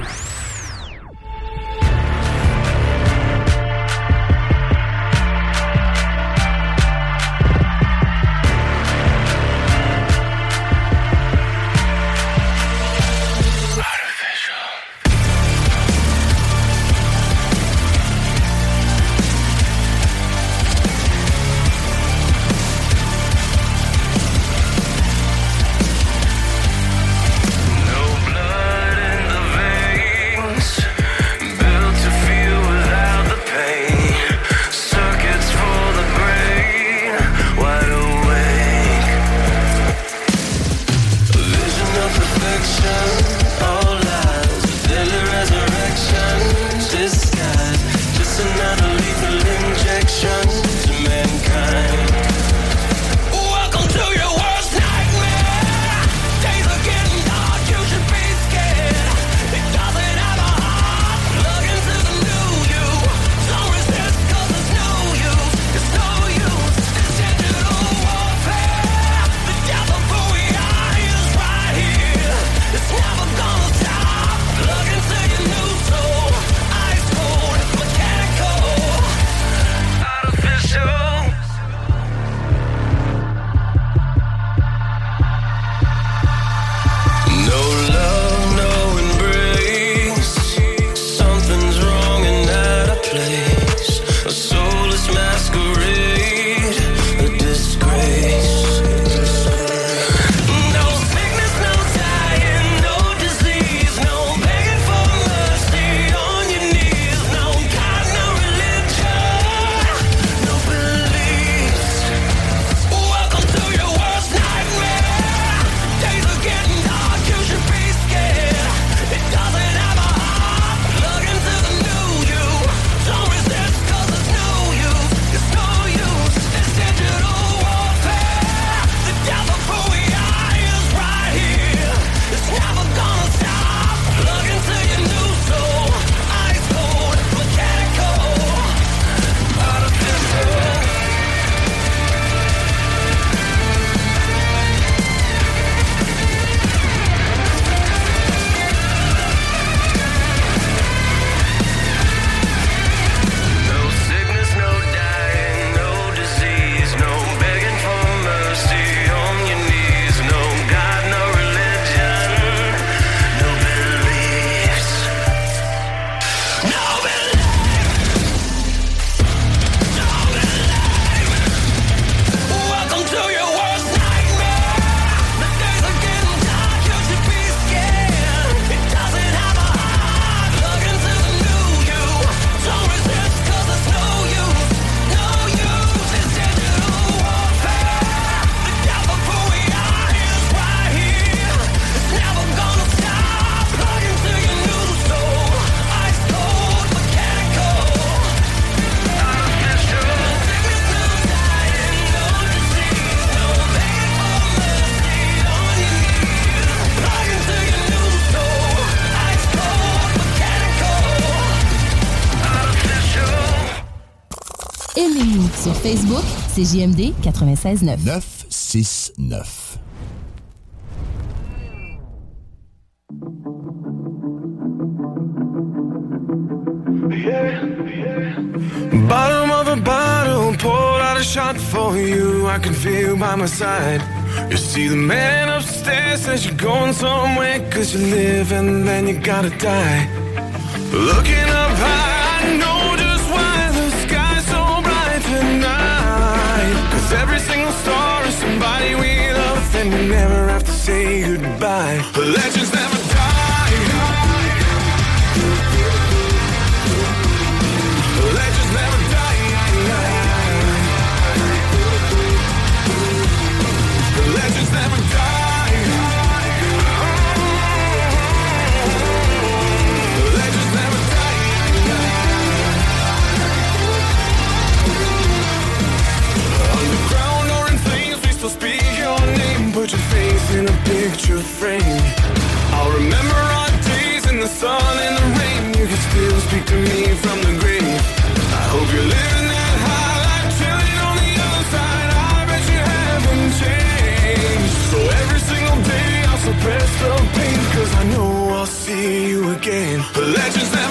CJMD 96.9. 969. Yeah, yeah. Bottom of a bottle, poured out a shot for you. I can feel by my side. You see, the man upstairs says you're going somewhere, cause you live and then you gotta die. and never have to say goodbye. Legends never refrain. I'll remember our days in the sun and the rain. You can still speak to me from the grave. I hope you're living that high life Chilling on the other side. I bet you haven't changed. So every single day I'll suppress the pain Cause I know I'll see you again. The legends never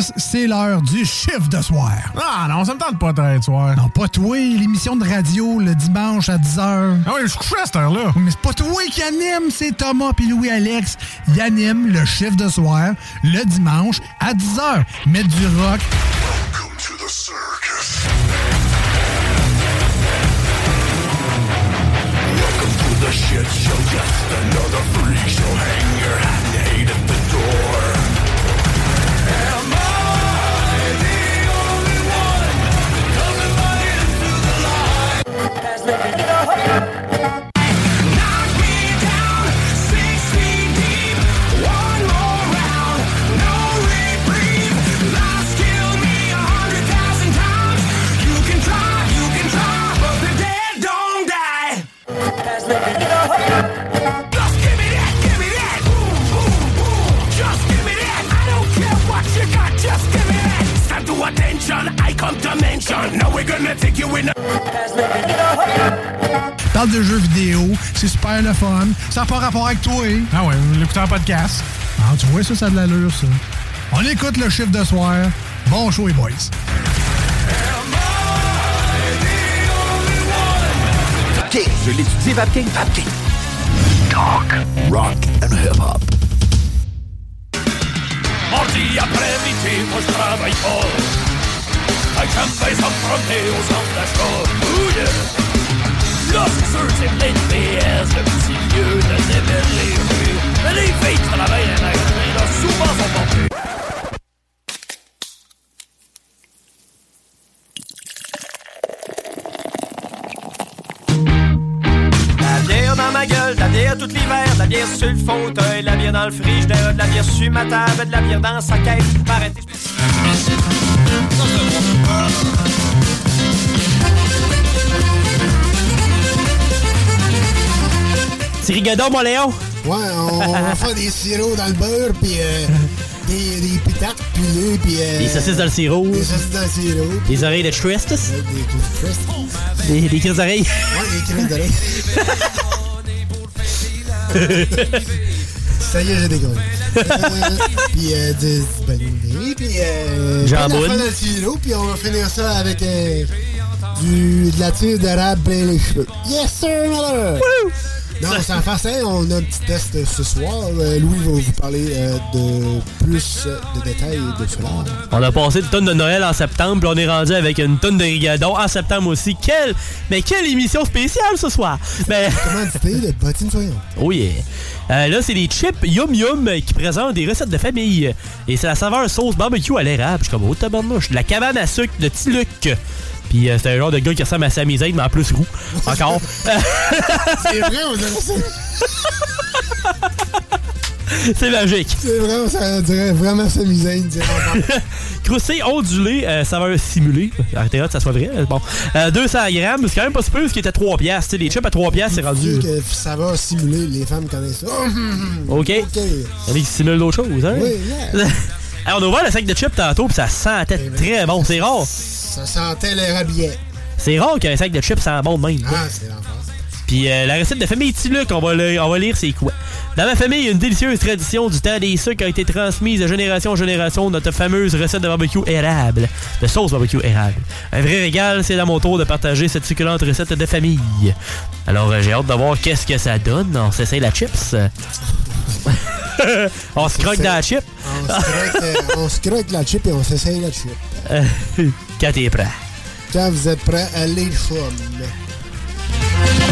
C'est l'heure du chiffre de soir. Ah non, ça me tente pas de soir. Non, pas toi, l'émission de radio le dimanche à 10h. Ah oui, je suis couché à cette heure-là. Mais c'est pas toi qui anime, c'est Thomas puis Louis-Alex. Ils animent le chiffre de soir le dimanche à 10h. Mettre du rock. Parle de jeux vidéo, c'est super le fun. Ça n'a pas rapport avec toi. Ah ouais, l'écouter en podcast. Ah, tu vois, ça, ça a de l'allure, ça. On écoute le chiffre de soir. Bon show, les boys. Vapking, je l'étudie, Vapking. Vapking. Talk, rock and hip-hop. Mardi après-midi, moi je travaille fort. Avec champagne, ça me promener au centre d'achat. La magasin, là, souvent sont pompées. La bière dans ma gueule, la bière tout l'hiver, de la bière sur le fauteuil, la bière dans le frigidaire, de la bière sur ma table, de la bière dans sa caisse. Arrêtez. C'est rigadon, mon Léon? Ouais, on va faire des sirops dans le beurre, puis euh, des, des pitates pilées, puis... euh, Des saucisses dans le sirop. Des saucisses dans le sirop. Des oreilles de Tristus. Des, Des, des crises d'oreilles. Ouais, des crises d'oreilles. [laughs] Ça y est, j'ai. Euh, puis euh, ballonné, puis euh, Jambon. dans le sirop, puis on va finir ça avec euh, du, de la tire d'érable plein les cheveux. Yes, sir, Miller! Non, sans faire ça, on a un petit test ce soir. Euh, Louis va vous parler euh, de plus de détails de cela. On a passé une tonne de Noël en septembre, puis on est rendu avec une tonne de rigadon en septembre aussi. Quelle, mais quelle émission spéciale ce soir! Ben... Commandité [laughs] de bottines soyantes. Oh yeah! Euh, là, c'est des chips Yum Yum qui présentent des recettes de famille. Et c'est la saveur sauce barbecue à l'érable. Je suis comme, oh tabarnouche. De la cabane à sucre de Tiluc. Puis euh, c'est un genre de gars qui ressemble à Sami Zayn, mais en plus roux. Encore. [laughs] C'est vrai, on dirait ça. [laughs] C'est magique. C'est vraiment, ça dirait vraiment semi-zen. [laughs] Crousté ondulé, euh, saveur simulée. Arrêtez là que ça soit vrai. Bon. Euh, 200 grammes, c'est quand même pas super parce qu'il était à 3 piastres. Les chips à 3 piastres, c'est rendu. que ça va simuler, les femmes connaissent ça. OK. Il y en a qui simulent d'autres choses, hein? Oui, yeah. Alors, on a ouvert le sac de chips tantôt, puis ça sentait très bon. C'est rare. Ça sentait les rabiais. C'est rare qu'un sac de chips sent bon de même. Ah, c'est l'enfer. Puis euh, la recette de famille Tiluc, on va, le- on va lire c'est quoi. Dans ma famille, une délicieuse tradition du temps des sucres a été transmise de génération en génération notre fameuse recette de barbecue érable, de sauce barbecue érable. Un vrai régal, c'est à mon tour de partager cette succulente recette de famille. Alors euh, j'ai hâte de voir qu'est-ce que ça donne. On s'essaye la chips. [laughs] on se croque dans la chip. On se croque la chip et on s'essaye la chip. [laughs] Quand t'es prêt. Quand vous êtes prêts, allez chum. Tu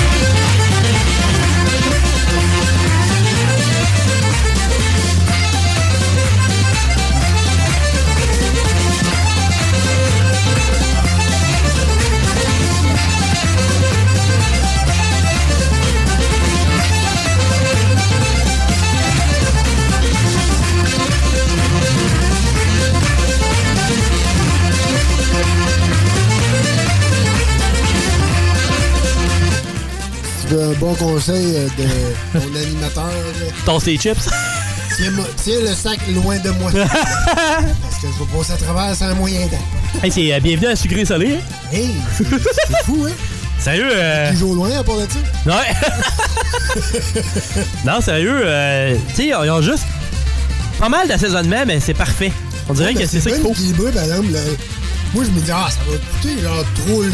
bon conseil euh, de mon animateur? Tasse tes chips? Tiens, le sac loin de moi. Parce que je vais passer à travers sans moyen temps. Hey, c'est euh, bienvenue à Sucré Salé. hein? Hey, c'est fou, hein? Sérieux? euh, au loin à part de ça? Ouais. [laughs] non, sérieux, euh, tu sais, ils ont juste pas mal d'assaisonnement, mais c'est parfait. On dirait Ouais, que c'est ça qu'il faut. équilibré, exemple. là. Moi, je me dis, ah, ça va coûter genre trop, le-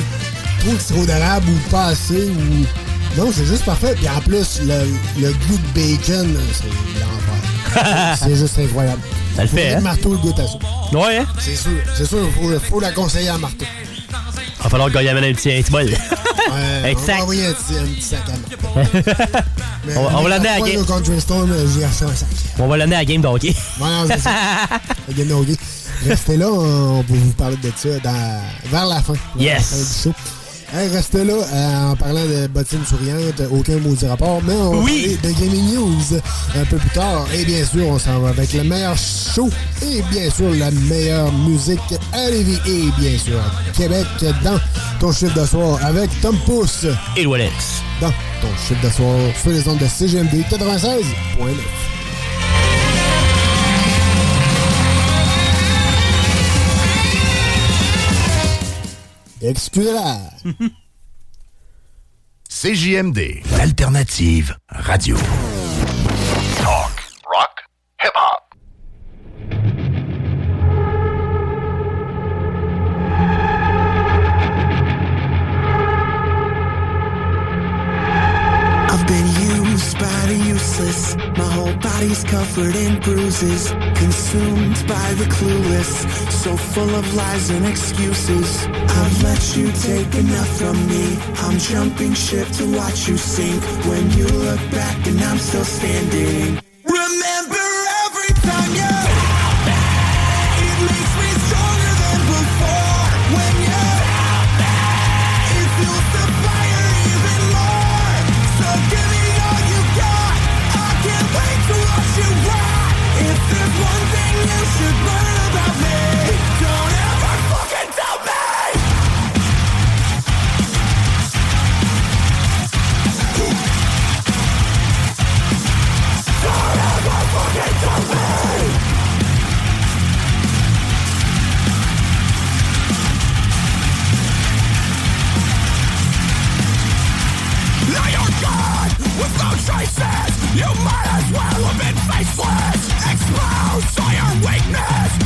trop de sirop d'arabe ou pas assez. Ou... Non, c'est juste parfait. Puis en plus, le, le goût de bacon, c'est l'enfer. [laughs] c'est juste incroyable. Ça le fait, hein? Marteau goûte à ça. Ouais, hein? C'est sûr, c'est sûr, faut, faut la conseiller à Marteau. Va falloir qu'on y amène un petit, un petit bol. Ouais, Un [laughs] on va envoyer un petit, un petit sac à Marteau. [laughs] Mais On on va l'amener à la game. Country Storm, euh, j'ai acheté un sac. On va l'amener à la game de hockey. Ouais, non, c'est ça. La game de hockey. Restez là, on va vous parler de ça dans- vers la fin. vers Yes. la fin du show. Hey, restez là euh, en parlant de bottines souriantes, aucun maudit rapport, mais on va Oui. parler de Gaming News un peu plus tard. Et bien sûr, on s'en va avec le meilleur show et bien sûr la meilleure musique à Lévis et bien sûr à Québec dans ton chiffre de soir avec Tom Pousse. Et Alex. Dans ton chiffre de soir sur les ondes de CGMD 96.9. Excusez-la. [laughs] CJMD, l'alternative radio. My whole body's covered in bruises. Consumed by the clueless. So full of lies and excuses. I've let you take enough from me. I'm jumping ship to watch you sink. When you look back and I'm still standing. Traces. You might as well have been faceless. Exposed to your weakness.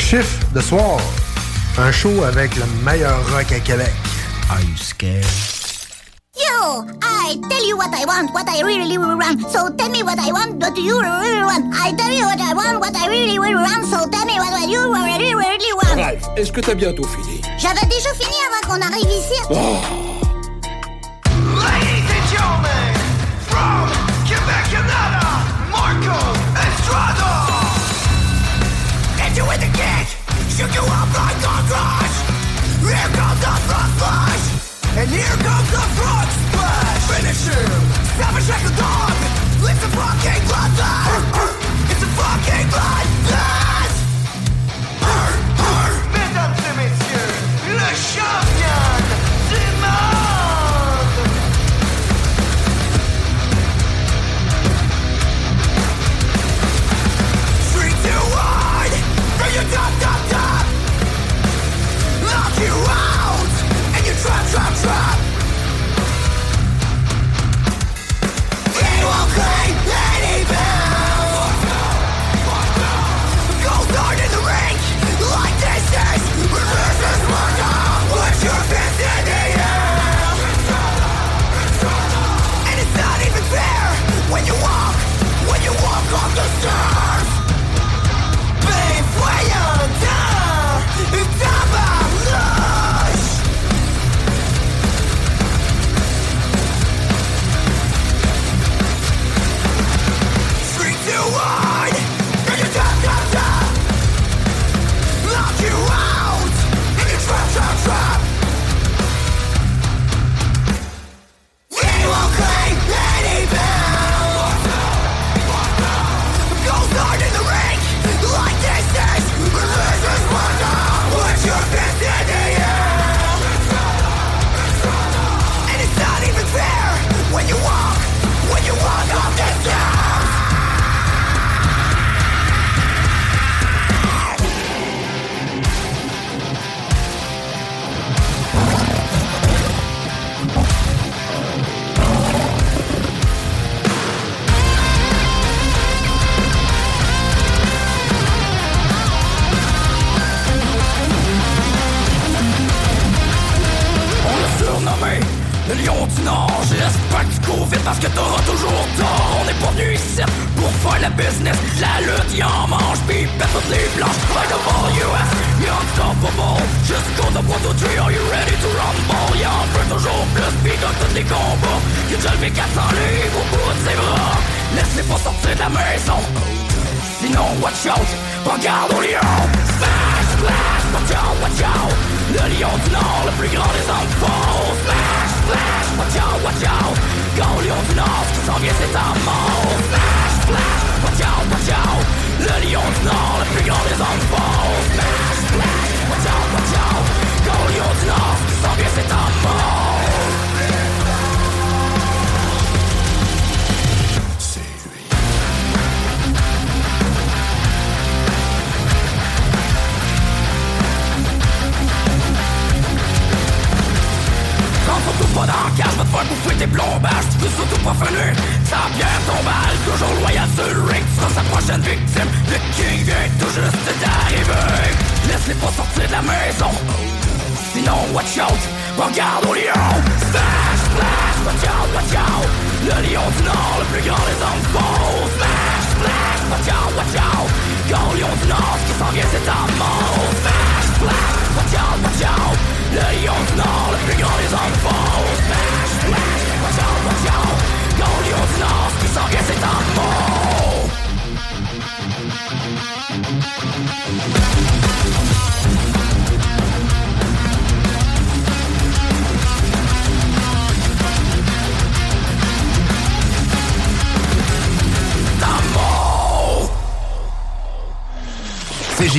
chiffre de soir. Un show avec le meilleur rock à Québec. Are you scared? Yo, I tell you what I want, what I really, really want. So tell me what I want, what you really want. I tell you what I want, what I really, really want. So tell me what you really, really want. Ralph, est-ce que t'as bientôt fini? J'avais déjà fini avant qu'on arrive ici. Oh.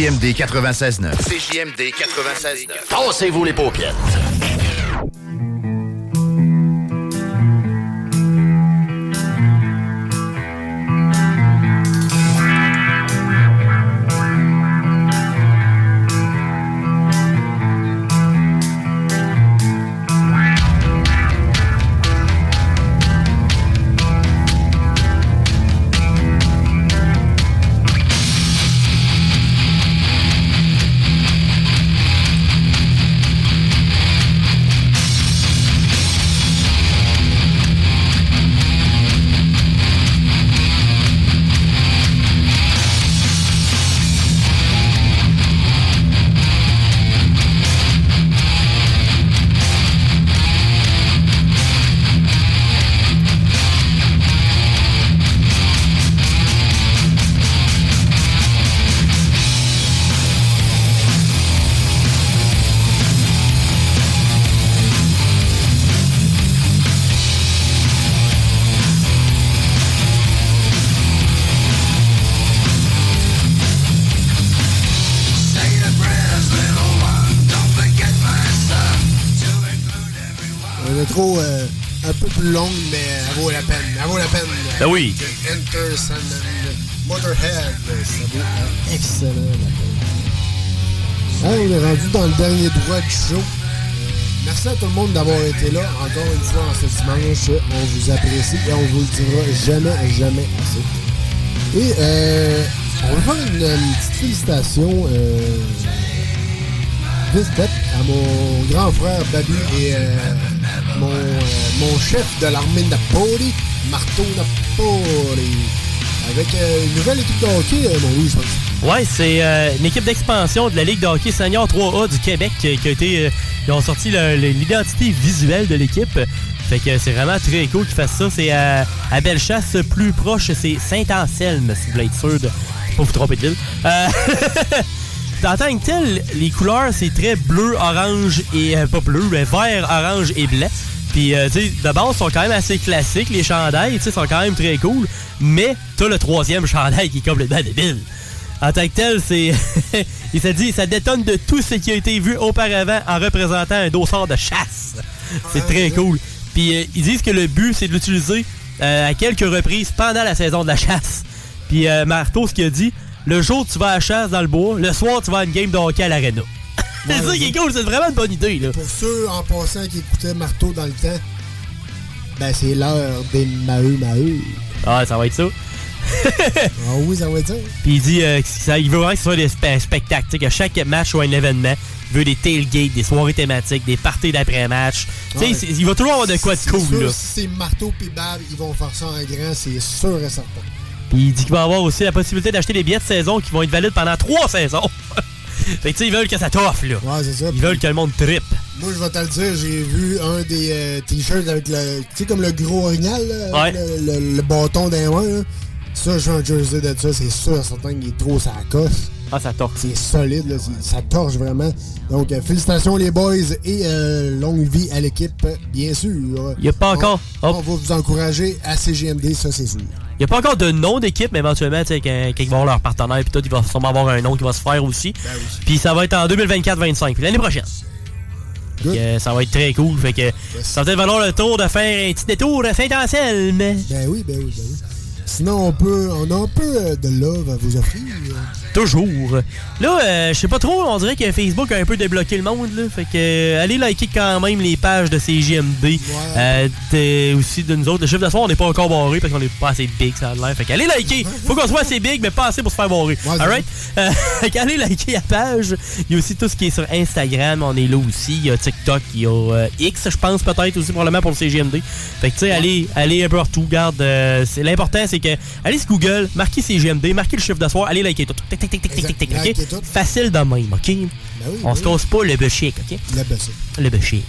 CJMD 96.9. CJMD 96.9. Tassez-vous les paupières. Dernier droit du show. Merci à tout le monde d'avoir été là encore une fois en ce dimanche. On vous apprécie et on vous le dira jamais, jamais assez. Et euh, on va faire une, petite félicitation euh, à mon grand frère Babu et euh, mon, euh, mon chef de l'armée Napoli, Marteau Napoli. Avec euh, une nouvelle équipe de mon Louis, je pense. Ouais, c'est euh, une équipe d'expansion de la Ligue de hockey senior 3A du Québec euh, qui a été. euh, ils ont sorti l'identité visuelle de l'équipe. Fait que c'est vraiment très cool qu'ils fassent ça. C'est à, à Bellechasse, plus proche, c'est Saint-Anselme, si vous voulez être sûr de pas vous tromper de ville. Euh, [laughs] tant que les couleurs, c'est très bleu, orange et. euh, pas bleu, vert, orange et blanc. Puis, euh, tu sais, de base, sont quand même assez classiques, les chandails, tu sais, sont quand même très cool. Mais, t'as le troisième [laughs] chandail qui est complètement débile. En tant que tel, c'est. [laughs] il s'est dit, ça détonne de tout ce qui a été vu auparavant en représentant un dossard de chasse. C'est très cool. Puis euh, ils disent que le but, c'est de l'utiliser euh, à quelques reprises pendant la saison de la chasse. Puis euh, Marteau, ce qu'il a dit, le jour tu vas à la chasse dans le bois, le soir tu vas à une game de hockey à l'arena. [laughs] c'est ça qui est cool, c'est vraiment une bonne idée. Là. Pour ceux en passant qui écoutaient Marteau dans le temps, ben c'est l'heure des Maheu Maheu. Ah, ça va être ça. [laughs] ah oui, ça. Puis il dit euh, que ça, il veut vraiment que ce soit des spe- spectacles, que chaque match soit un événement. Il veut des tailgates, des soirées thématiques, des parties d'après-match. Ouais. il va toujours avoir de quoi de cool. sûr, là. Si c'est Marteau et Bab, ils vont faire ça en grand, c'est sûr et certain. Puis il dit qu'il va avoir aussi la possibilité d'acheter des billets de saison qui vont être valides pendant trois saisons. [laughs] fait que tu sais, ils veulent que ça t'offre, là. Ouais, c'est ça. Ils veulent que le monde trippe. Moi, je vais te le dire, j'ai vu un des euh, t-shirts avec le. Tu sais, comme le gros orignal, là, avec Ouais. le, le- le bâton d'un main, là. Ça, j'ai un jersey de ça, c'est sûr certain qu'il est trop sa coche. Ah, ça torche. C'est solide, là, ça torche vraiment. Donc, euh, félicitations les boys et euh, longue vie à l'équipe, bien sûr. Il n'y a pas encore. On, on va vous encourager à CGMD, ça c'est sûr. Il n'y a pas encore de nom d'équipe, mais éventuellement, tu sais, quand, quand ils vont avoir leur partenaire, puis tout, il va sûrement avoir un nom qui va se faire aussi. Puis ça va être en 2024-25, puis l'année prochaine. Que, euh, ça va être très cool. Fait que ça va peut-être valoir le tour de faire un petit détour à Saint-Anselme. Ben oui, ben oui, ben oui. Sinon, on peut, on a un peu euh, de love à vous offrir. Toujours. Là, euh, je sais pas trop, on dirait que Facebook a un peu débloqué le monde. Là, fait que euh, allez liker quand même les pages de CGMD. Euh, de- aussi de nous autres. Le chiffre soir, on n'est pas encore barré parce qu'on n'est pas assez big, ça a l'air. Fait que allez liker. Faut qu'on soit assez big, mais pas assez pour se faire barrer. Alright? Euh, [laughs] fait que allez liker la page. Il y a aussi tout ce qui est sur Instagram. On est là aussi. Il y a TikTok. Il y a euh, X, je pense, peut-être aussi, probablement pour le CGMD. Fait que tu sais, allez, allez un peu partout. Garde. euh, c'est- L'important, c'est que allez sur Google, marquez CGMD, marquez le chiffre soir, allez liker tout. Tic, tic, tic, tic, tic, tic, tic, ok? Liker tout. Facile de même, OK? On se casse pas le bullshit, OK? Le bullshit.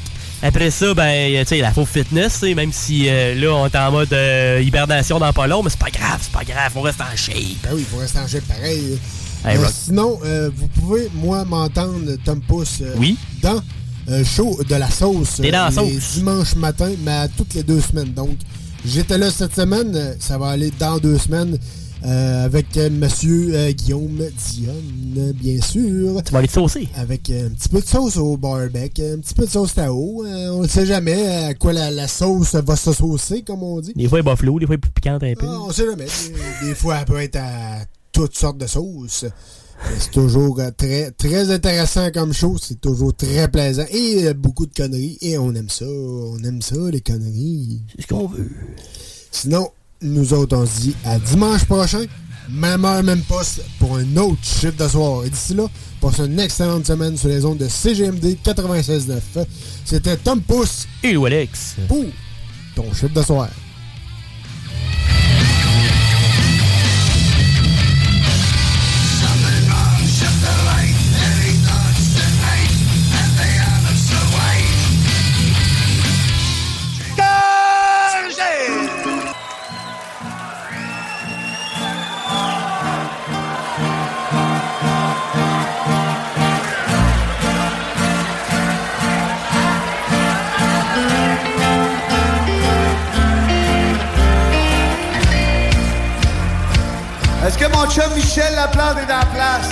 Après ça, ben, tu sais, la faux fitness, même si euh, là, on est en mode euh, hibernation dans pas long, mais c'est pas grave, c'est pas grave, on reste en shape. Ben oui, faut rester en shape pareil. Hey, Euh, sinon, euh, vous pouvez, moi, m'entendre, Tom Pouce, euh, Oui. dans euh, show de la sauce. T'es dans la sauce. dimanches matin, mais à toutes les deux semaines. Donc, j'étais là cette semaine, euh, ça va aller dans deux semaines. Euh, avec euh, Monsieur euh, Guillaume Dionne, bien sûr. Tu vas aller te saucer. Avec euh, un petit peu de sauce au barbecue, un petit peu de sauce Tao. On ne sait jamais à quoi la, la sauce va se saucer, comme on dit. Des fois, il est buffalo, des fois, il est plus piquante un peu. Ah, on sait jamais. Des, fois, elle peut être à toutes sortes de sauces. C'est toujours très, très intéressant comme chose. C'est toujours très plaisant. Et beaucoup de conneries. Et on aime ça. On aime ça, les conneries. C'est ce qu'on veut. Sinon, nous autres, on se dit à dimanche prochain. Même heure, même poste pour un autre chiffre de soir. Et d'ici là, passe une excellente semaine sur les ondes de CGMD 96.9. C'était Tom Pouce. Et Lou Alex. Pour ton chiffre de soir. que mon Michel Laplante est place.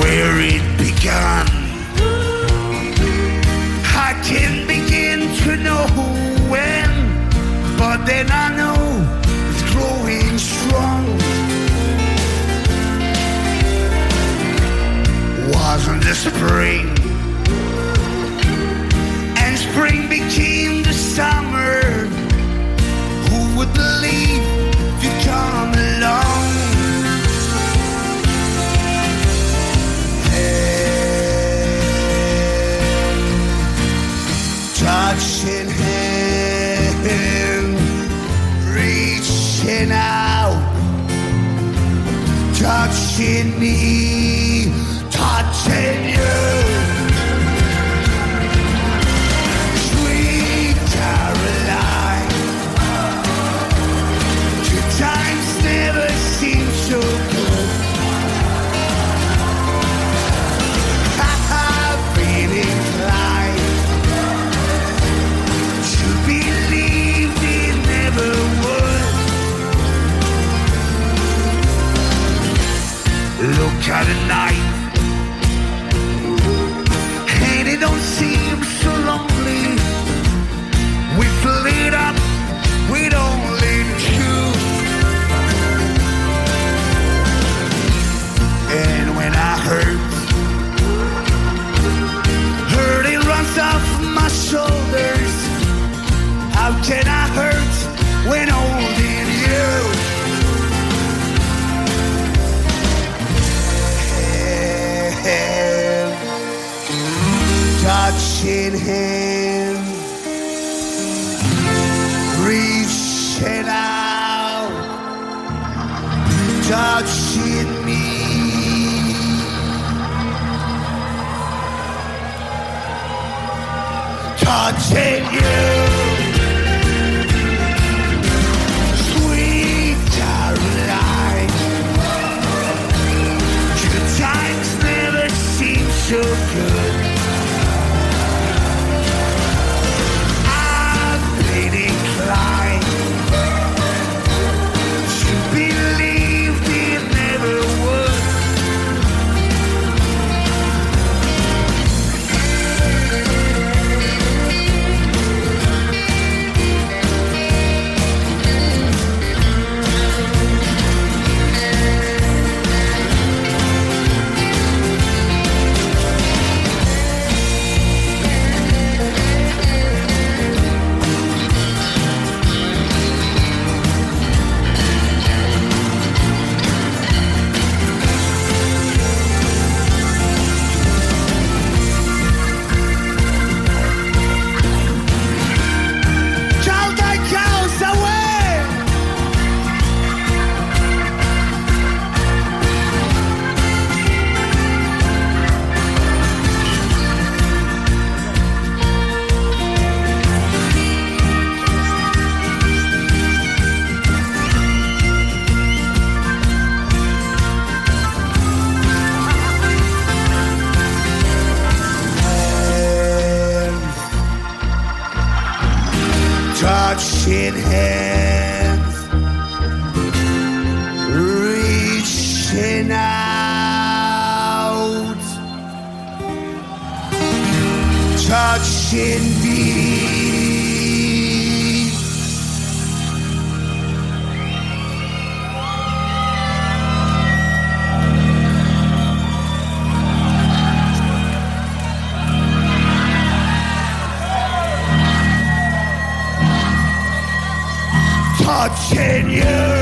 Where it began, I can't begin to know when, but then I know. was in the spring. And spring became the summer. Who would believe you come along? Hey, touching him, reaching out, touching me watching you. in Him. Reaching out, touching me. Touching you. watching you.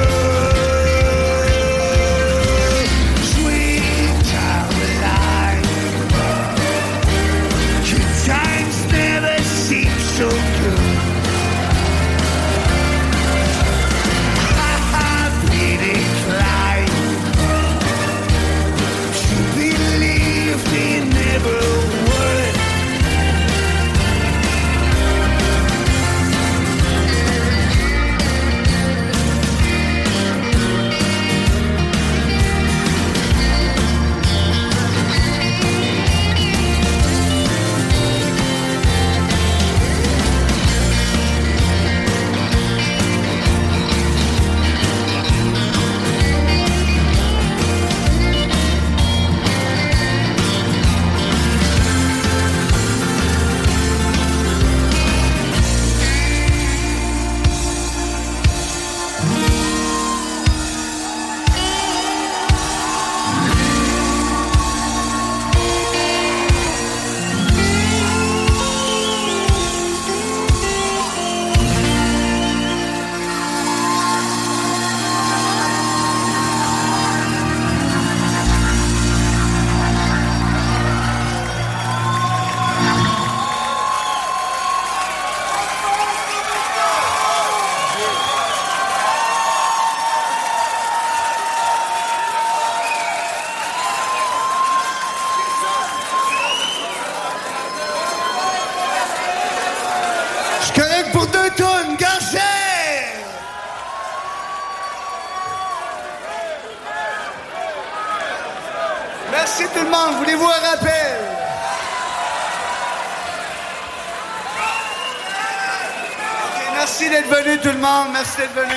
D'être venu.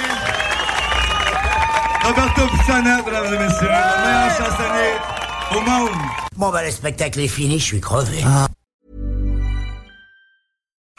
Roberto Pisana, mesdames et messieurs, le meilleur chansonnier au monde. Bon, bah, le spectacle est fini, je suis crevé.